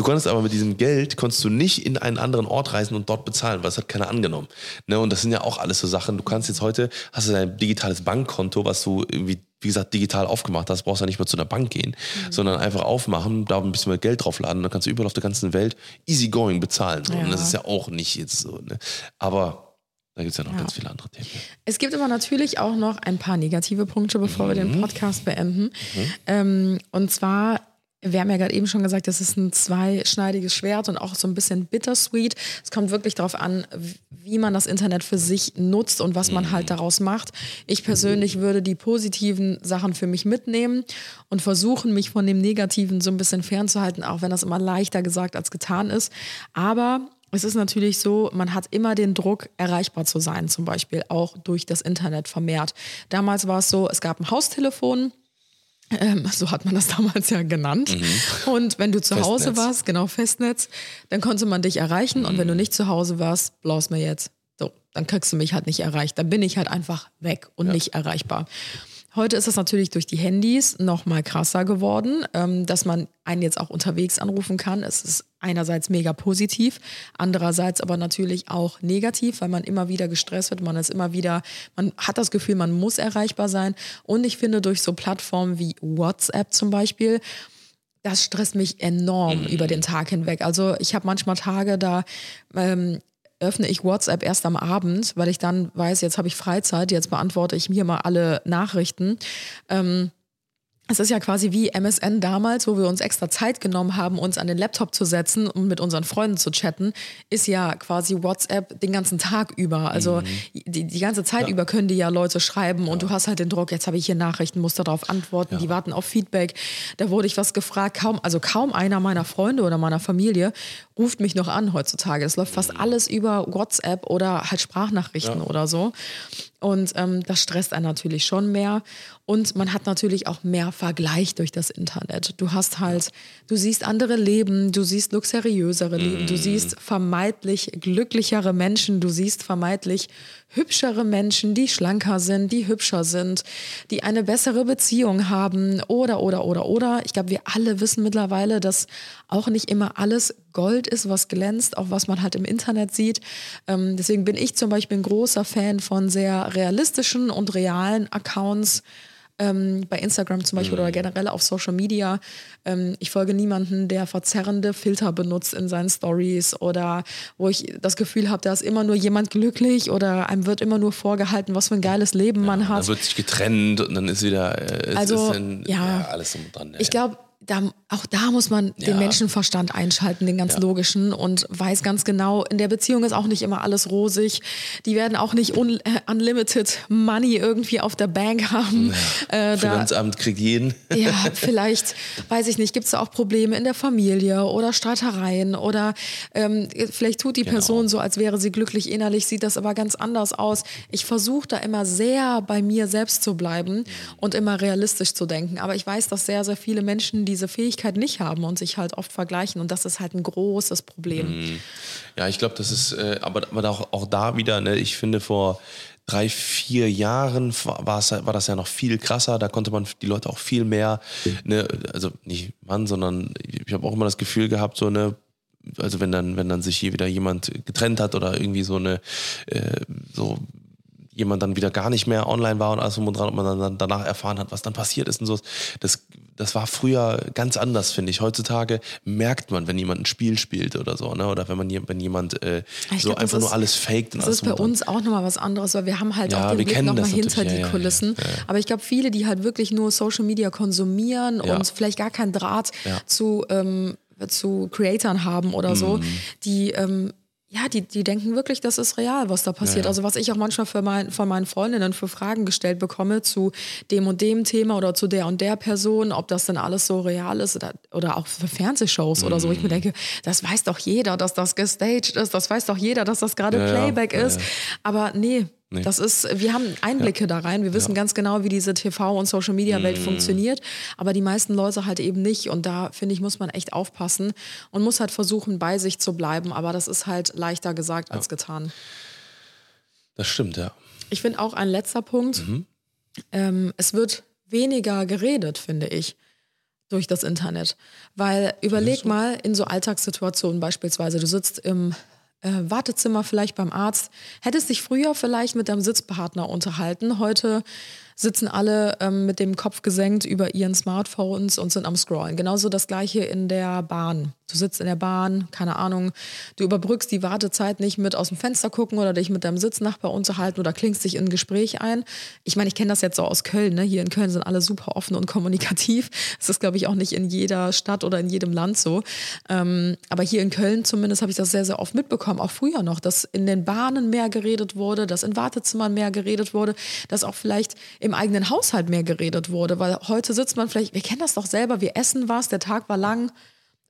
Du konntest aber mit diesem Geld, konntest du nicht in einen anderen Ort reisen und dort bezahlen, weil das hat keiner angenommen. Ne? Und das sind ja auch alles so Sachen. Du kannst jetzt heute, hast du dein digitales Bankkonto, was du irgendwie, wie gesagt, digital aufgemacht hast, brauchst ja nicht mehr zu einer Bank gehen, sondern einfach aufmachen, da ein bisschen mehr Geld draufladen, dann kannst du überall auf der ganzen Welt easy going bezahlen. Ja. Und das ist ja auch nicht jetzt so. Ne? Aber da gibt es ja noch Ja. ganz viele andere Themen. Es gibt aber natürlich auch noch ein paar negative Punkte, bevor wir den Podcast beenden. Ähm, und zwar, wir haben ja gerade eben schon gesagt, das ist ein zweischneidiges Schwert und auch so ein bisschen bittersweet. Es kommt wirklich darauf an, wie man das Internet für sich nutzt und was man halt daraus macht. Ich persönlich würde die positiven Sachen für mich mitnehmen und versuchen, mich von dem Negativen so ein bisschen fernzuhalten, auch wenn das immer leichter gesagt als getan ist. Aber es ist natürlich so, man hat immer den Druck, erreichbar zu sein, zum Beispiel auch durch das Internet vermehrt. Damals war es so, es gab ein Haustelefon. Ähm, so hat man das damals ja genannt. Und wenn du zu Hause Festnetz. warst, genau Festnetz, dann konnte man dich erreichen. Und wenn du nicht zu Hause warst, blaus mir jetzt. So, dann kriegst du mich halt nicht erreicht. Dann bin ich halt einfach weg und nicht erreichbar. Heute ist es natürlich durch die Handys noch mal krasser geworden, ähm, dass man einen jetzt auch unterwegs anrufen kann. Es ist einerseits mega positiv, andererseits aber natürlich auch negativ, weil man immer wieder gestresst wird. Man ist immer wieder, man hat das Gefühl, man muss erreichbar sein. Und ich finde durch so Plattformen wie WhatsApp zum Beispiel, das stresst mich enorm über den Tag hinweg. Also ich habe manchmal Tage, da ähm, öffne ich WhatsApp erst am Abend, weil ich dann weiß, jetzt habe ich Freizeit, jetzt beantworte ich mir mal alle Nachrichten. Ähm, es ist ja quasi wie MSN damals, wo wir uns extra Zeit genommen haben, uns an den Laptop zu setzen und mit unseren Freunden zu chatten, ist ja quasi WhatsApp den ganzen Tag über. Also die, die ganze Zeit über können die ja Leute schreiben und du hast halt den Druck, jetzt habe ich hier Nachrichten, muss darauf antworten, die warten auf Feedback. Da wurde ich was gefragt, kaum, also kaum einer meiner Freunde oder meiner Familie ruft mich noch an heutzutage. Es läuft fast alles über WhatsApp oder halt Sprachnachrichten oder so. Und ähm, das stresst einen natürlich schon mehr. Und man hat natürlich auch mehr Vergleich durch das Internet. Du hast halt, du siehst andere Leben, du siehst luxuriösere Leben, du siehst vermeintlich glücklichere Menschen, du siehst vermeintlich hübschere Menschen, die schlanker sind, die hübscher sind, die eine bessere Beziehung haben oder, oder, oder, oder. Ich glaube, wir alle wissen mittlerweile, dass auch nicht immer alles Gold ist, was glänzt, auch was man halt im Internet sieht. Ähm, deswegen bin ich zum Beispiel ein großer Fan von sehr realistischen und realen Accounts ähm, bei Instagram zum Beispiel oder generell auf Social Media. Ähm, ich folge niemanden, der verzerrende Filter benutzt in seinen Stories oder wo ich das Gefühl habe, da ist immer nur jemand glücklich oder einem wird immer nur vorgehalten, was für ein geiles Leben man hat. Dann wird sich getrennt und dann ist wieder äh, Also, ist dann, ja. alles drum und dran. Ich glaube, da, auch da muss man den Ja. Menschenverstand einschalten, den ganz logischen und weiß ganz genau, in der Beziehung ist auch nicht immer alles rosig. Die werden auch nicht un, äh, unlimited Money irgendwie auf der Bank haben. Äh, da, Finanzamt kriegt jeden. ja, vielleicht, weiß ich nicht, gibt es da auch Probleme in der Familie oder Streitereien oder ähm, vielleicht tut die Genau. Person so, als wäre sie glücklich innerlich, sieht das aber ganz anders aus. Ich versuche da immer sehr bei mir selbst zu bleiben und immer realistisch zu denken. Aber ich weiß, dass sehr, sehr viele Menschen diese Fähigkeit nicht haben und sich halt oft vergleichen und das ist halt ein großes Problem. Ja, ich glaube, das ist, äh, aber, aber auch, auch da wieder, ne, ich finde vor drei, vier Jahren war das ja noch viel krasser, da konnte man die Leute auch viel mehr, ne, also nicht Mann, sondern ich habe auch immer das Gefühl gehabt, so eine also wenn dann, wenn dann sich hier wieder jemand getrennt hat oder irgendwie so eine, äh, so jemand dann wieder gar nicht mehr online war und alles drum und dran und man dann danach erfahren hat, was dann passiert ist und so. Das, das war früher ganz anders, finde ich. Heutzutage merkt man, wenn jemand ein Spiel spielt oder so, ne? Oder wenn man wenn jemand äh, so glaub, einfach nur ist- alles faked und Das alles ist bei uns auch nochmal was anderes, weil wir haben halt Ja, auch den Blick nochmal hinter die ja, Kulissen. ja. Aber ich glaube, viele, die halt wirklich nur Social Media konsumieren und vielleicht gar keinen Draht zu, ähm, zu Creatoren haben oder so, Mhm. die ähm, ja, die, die denken wirklich, das ist real, was da passiert. Also was ich auch manchmal für mein, von meinen Freundinnen für Fragen gestellt bekomme zu dem und dem Thema oder zu der und der Person, ob das denn alles so real ist oder, oder auch für Fernsehshows oder so. Ich mir Mhm. denke, das weiß doch jeder, dass das gestaged ist, das weiß doch jeder, dass das gerade Ja, ja, Playback ja, ist. ja. Aber nee, das ist, wir haben Einblicke da rein. Wir wissen ganz genau, wie diese TV- und Social-Media-Welt Mhm. funktioniert. Aber die meisten Leute halt eben nicht. Und da, finde ich, muss man echt aufpassen und muss halt versuchen, bei sich zu bleiben. Aber das ist halt leichter gesagt als getan. Das stimmt, ja. Ich finde auch ein letzter Punkt. Mhm. Ähm, es wird weniger geredet, finde ich. durch das Internet. Weil überleg mal in so Alltagssituationen beispielsweise, du sitzt im äh, Wartezimmer vielleicht beim Arzt, hättest dich früher vielleicht mit deinem Sitzpartner unterhalten. Heute sitzen alle ähm, mit dem Kopf gesenkt über ihren Smartphones und sind am Scrollen. Genauso das gleiche in der Bahn. Du sitzt in der Bahn, keine Ahnung, du überbrückst die Wartezeit nicht mit aus dem Fenster gucken oder dich mit deinem Sitznachbar unterhalten oder klingst dich in ein Gespräch ein. Ich meine, ich kenne das jetzt so aus Köln. Ne? Hier in Köln sind alle super offen und kommunikativ. Das ist, glaube ich, auch nicht in jeder Stadt oder in jedem Land so. Ähm, aber hier in Köln zumindest habe ich das sehr, sehr oft mitbekommen, auch früher noch, dass in den Bahnen mehr geredet wurde, dass in Wartezimmern mehr geredet wurde, dass auch vielleicht im eigenen Haushalt mehr geredet wurde. Weil heute sitzt man vielleicht, wir kennen das doch selber, wir essen was, der Tag war lang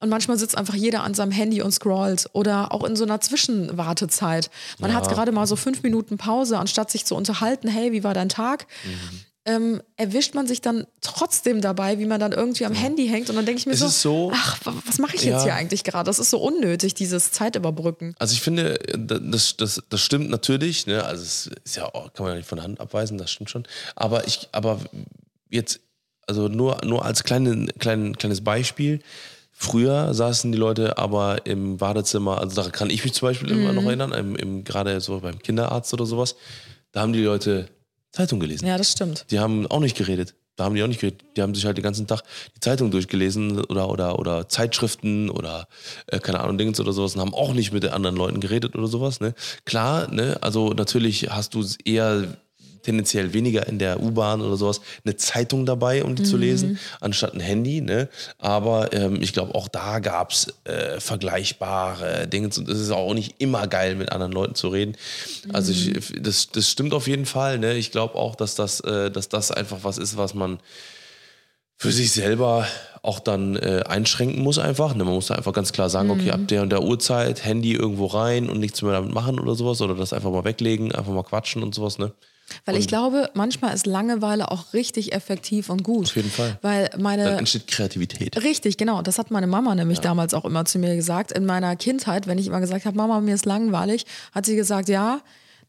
und manchmal sitzt einfach jeder an seinem Handy und scrollt oder auch in so einer Zwischenwartezeit. Man Ja. hat gerade mal so fünf Minuten Pause, anstatt sich zu unterhalten, hey, wie war dein Tag? Mhm. Ähm, erwischt man sich dann trotzdem dabei, wie man dann irgendwie am Handy hängt und dann denke ich mir so, so- ach, wa- was mache ich jetzt Ja. hier eigentlich gerade? Das ist so unnötig, dieses Zeitüberbrücken. Also ich finde, das, das, das stimmt natürlich, ne? Also es ist ja auch, kann man ja nicht von der Hand abweisen, das stimmt schon. Aber ich, aber jetzt, also nur, nur als kleine, klein, kleines Beispiel, früher saßen die Leute aber im Badezimmer, also daran kann ich mich zum Beispiel immer Mhm. noch erinnern, im, im, gerade so beim Kinderarzt oder sowas, da haben die Leute Zeitung gelesen. Ja, das stimmt. Die haben auch nicht geredet. Da haben die auch nicht geredet. Die haben sich halt den ganzen Tag die Zeitung durchgelesen oder, oder, oder Zeitschriften oder äh, keine Ahnung, Dings oder sowas und haben auch nicht mit den anderen Leuten geredet oder sowas. Ne? Klar, ne? also natürlich hast du eher tendenziell weniger in der U-Bahn oder sowas eine Zeitung dabei, um die zu lesen, anstatt ein Handy. Ne? Aber ähm, ich glaube, auch da gab es äh, vergleichbare Dinge. Und es ist auch nicht immer geil, mit anderen Leuten zu reden. Also ich, das, das stimmt auf jeden Fall. Ne? Ich glaube auch, dass das, äh, dass das einfach was ist, was man für sich selber auch dann äh, einschränken muss einfach. Ne? Man muss da einfach ganz klar sagen, okay, ab der und der Uhrzeit Handy irgendwo rein und nichts mehr damit machen oder sowas oder das einfach mal weglegen, einfach mal quatschen und sowas. Ne? Weil ich glaube, manchmal ist Langeweile auch richtig effektiv und gut. Auf jeden Fall. Weil meine Dann entsteht Kreativität. Richtig, genau. Das hat meine Mama nämlich damals auch immer zu mir gesagt. In meiner Kindheit, wenn ich immer gesagt habe, Mama, mir ist langweilig, hat sie gesagt, ja,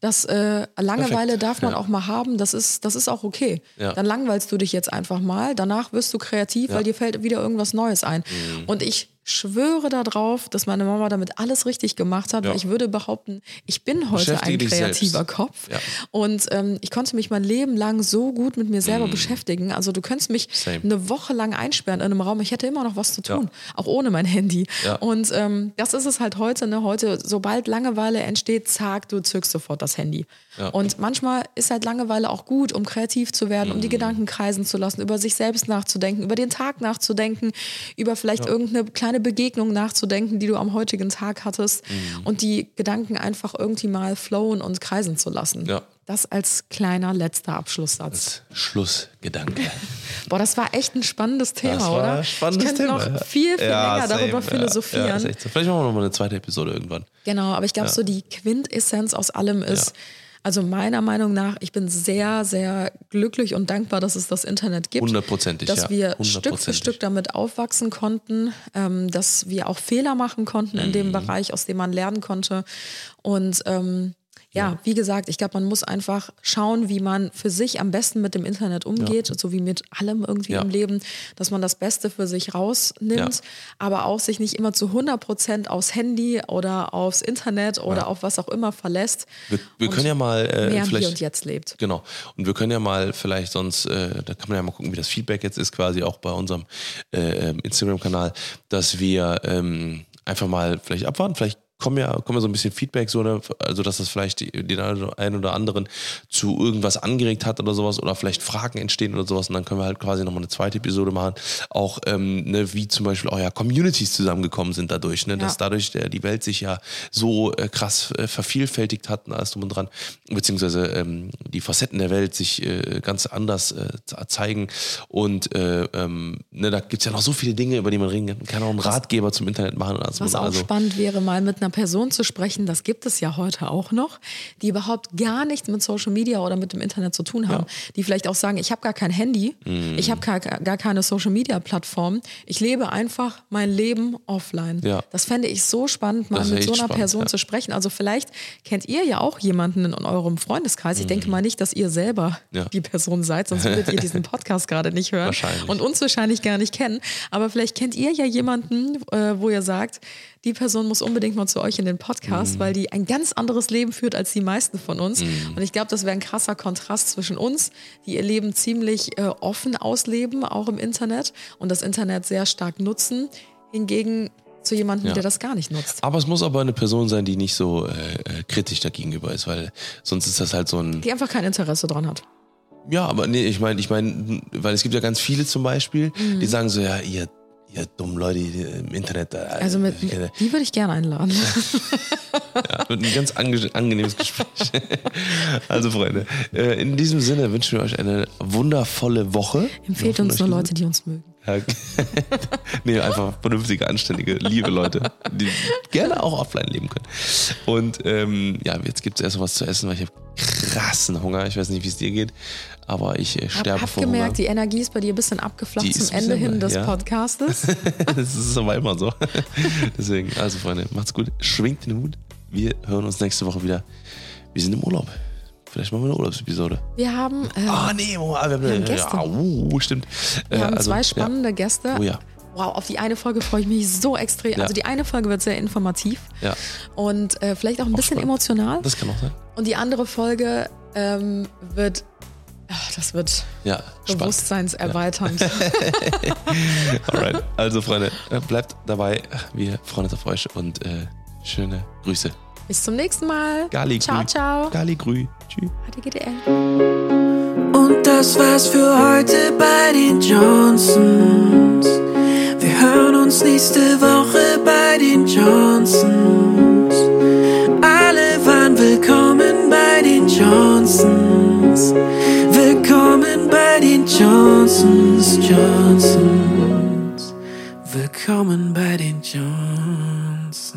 das äh, Langeweile Perfekt, darf man ja. auch mal haben, das ist, das ist auch okay. Ja. Dann langweilst du dich jetzt einfach mal, danach wirst du kreativ, weil dir fällt wieder irgendwas Neues ein. Mhm. Und ich schwöre darauf, dass meine Mama damit alles richtig gemacht hat, Ja. weil ich würde behaupten, ich bin heute ein kreativer. Kopf. Ja. Und ähm, ich konnte mich mein Leben lang so gut mit mir selber beschäftigen. Also du könntest mich. Same. eine Woche lang einsperren in einem Raum. Ich hätte immer noch was zu tun, auch ohne mein Handy. Ja. Und ähm, das ist es halt heute. Ne? Heute, sobald Langeweile entsteht, zack, du zückst sofort das Handy. Ja. Und manchmal ist halt Langeweile auch gut, um kreativ zu werden, um Mhm. die Gedanken kreisen zu lassen, über sich selbst nachzudenken, über den Tag nachzudenken, über vielleicht irgendeine kleine Begegnung nachzudenken, die du am heutigen Tag hattest Mhm. und die Gedanken einfach irgendwie mal flowen und kreisen zu lassen. Ja. Das als kleiner letzter Abschlusssatz. Schlussgedanke. Boah, das war echt ein spannendes Thema, Das war oder? ein spannendes ich könnte Thema. noch viel, viel Ja, länger darüber same, philosophieren. Ja, so. Vielleicht machen wir noch mal eine zweite Episode irgendwann. Genau, aber ich glaube, so die Quintessenz aus allem ist. Also meiner Meinung nach, ich bin sehr, sehr glücklich und dankbar, dass es das Internet gibt. Hundertprozentig, Dass ja. wir Stück für. Stück damit aufwachsen konnten, ähm, dass wir auch Fehler machen konnten in Mhm. dem Bereich, aus dem man lernen konnte. Und ähm, ja, wie gesagt, ich glaube, man muss einfach schauen, wie man für sich am besten mit dem Internet umgeht, so wie mit allem irgendwie Ja. im Leben, dass man das Beste für sich rausnimmt, Ja. aber auch sich nicht immer zu 100 Prozent aufs Handy oder aufs Internet oder auf was auch immer verlässt. Wir, wir können ja mal äh, mehr vielleicht Hier und Jetzt lebt. Genau. Und wir können ja mal vielleicht sonst, äh, da kann man ja mal gucken, wie das Feedback jetzt ist, quasi auch bei unserem äh, ähm, Instagram-Kanal, dass wir ähm, einfach mal vielleicht abwarten, vielleicht kommen ja, kommen ja so ein bisschen Feedback, so eine, also dass das vielleicht den einen oder anderen zu irgendwas angeregt hat oder sowas oder vielleicht Fragen entstehen oder sowas. Und dann können wir halt quasi nochmal eine zweite Episode machen, auch ähm, ne, wie zum Beispiel auch ja Communities zusammengekommen sind dadurch, ne, dass Ja. dadurch der, die Welt sich ja so äh, krass äh, vervielfältigt hat und alles drum und dran, beziehungsweise ähm, die Facetten der Welt sich äh, ganz anders äh, ze- zeigen. Und äh, ähm, ne, da gibt's ja noch so viele Dinge, über die man reden kann, kann auch einen Ratgeber zum Internet machen. alles Was auch also, spannend wäre, mal mit einer Person zu sprechen, das gibt es ja heute auch noch, die überhaupt gar nichts mit Social Media oder mit dem Internet zu tun haben. Die vielleicht auch sagen, ich habe gar kein Handy, Mhm. ich habe gar, gar keine Social Media Plattform, ich lebe einfach mein Leben offline. Ja. Das fände ich so spannend, mal mit so einer spannend, Person ja. zu sprechen. Also vielleicht kennt ihr ja auch jemanden in eurem Freundeskreis. Ich denke mal nicht, dass ihr selber Mhm. Ja. die Person seid, sonst würdet ihr diesen Podcast gerade nicht hören und uns wahrscheinlich gar nicht kennen. Aber vielleicht kennt ihr ja jemanden, äh, wo ihr sagt, die Person muss unbedingt mal zu euch in den Mhm. Podcast, weil die ein ganz anderes Leben führt als die meisten von uns. Mhm. Und ich glaube, das wäre ein krasser Kontrast zwischen uns, die ihr Leben ziemlich äh, offen ausleben, auch im Internet und das Internet sehr stark nutzen, hingegen zu jemandem, Ja. der das gar nicht nutzt. Aber es muss aber eine Person sein, die nicht so äh, äh, kritisch dagegenüber ist, weil sonst ist das halt so ein. Die einfach kein Interesse dran hat. Ja, aber nee, ich meine, ich meine, weil es gibt ja ganz viele zum Beispiel, Mhm. die sagen so, ja, ihr, ihr dummen Leute die im Internet. äh, Also mit, die würde ich gerne einladen. ja, wird ein ganz ange angenehmes Gespräch. also Freunde, äh, in diesem Sinne wünschen wir euch eine wundervolle Woche. Empfehlt uns nur Leute, die uns mögen. Ja. nee, einfach vernünftige, anständige, liebe Leute, die gerne auch offline leben können. Und ähm, ja, jetzt gibt es erst mal was zu essen, weil ich habe krassen Hunger. Ich weiß nicht, wie es dir geht, aber ich äh, Hab, sterbe hab vor gemerkt, Hunger. die Energie ist bei dir ein bisschen abgeflacht zum Ende hin des ja. Podcastes. das ist aber immer so. Deswegen, also Freunde, macht's gut, schwingt den Hut. Wir hören uns nächste Woche wieder. Wir sind im Urlaub. Vielleicht machen wir eine Urlaubsepisode. Wir haben, äh, Ah, nee, oh, wir haben, Wir haben Gäste. Ja, uh, stimmt. wir Äh, haben also, zwei spannende Gäste. Oh ja. Wow, auf die eine Folge freue ich mich so extrem. Ja. Also die eine Folge wird sehr informativ Ja, ja, und äh, vielleicht auch ein bisschen spannend. emotional. das kann auch sein. Und die andere Folge ähm, wird, ach, das wird Ja, bewusstseinserweiternd. Alright, also Freunde, äh, bleibt dabei. Wir freuen uns auf euch und äh, schöne Grüße. Bis zum nächsten Mal. Gali ciao, grü. ciao. Gali grü. Tschüss. Und das war's für heute bei den Johnsons. Wir hören uns nächste Woche bei den Johnsons. Alle waren willkommen bei den Johnsons. Willkommen bei den Johnsons, Johnsons. Willkommen bei den Johnsons.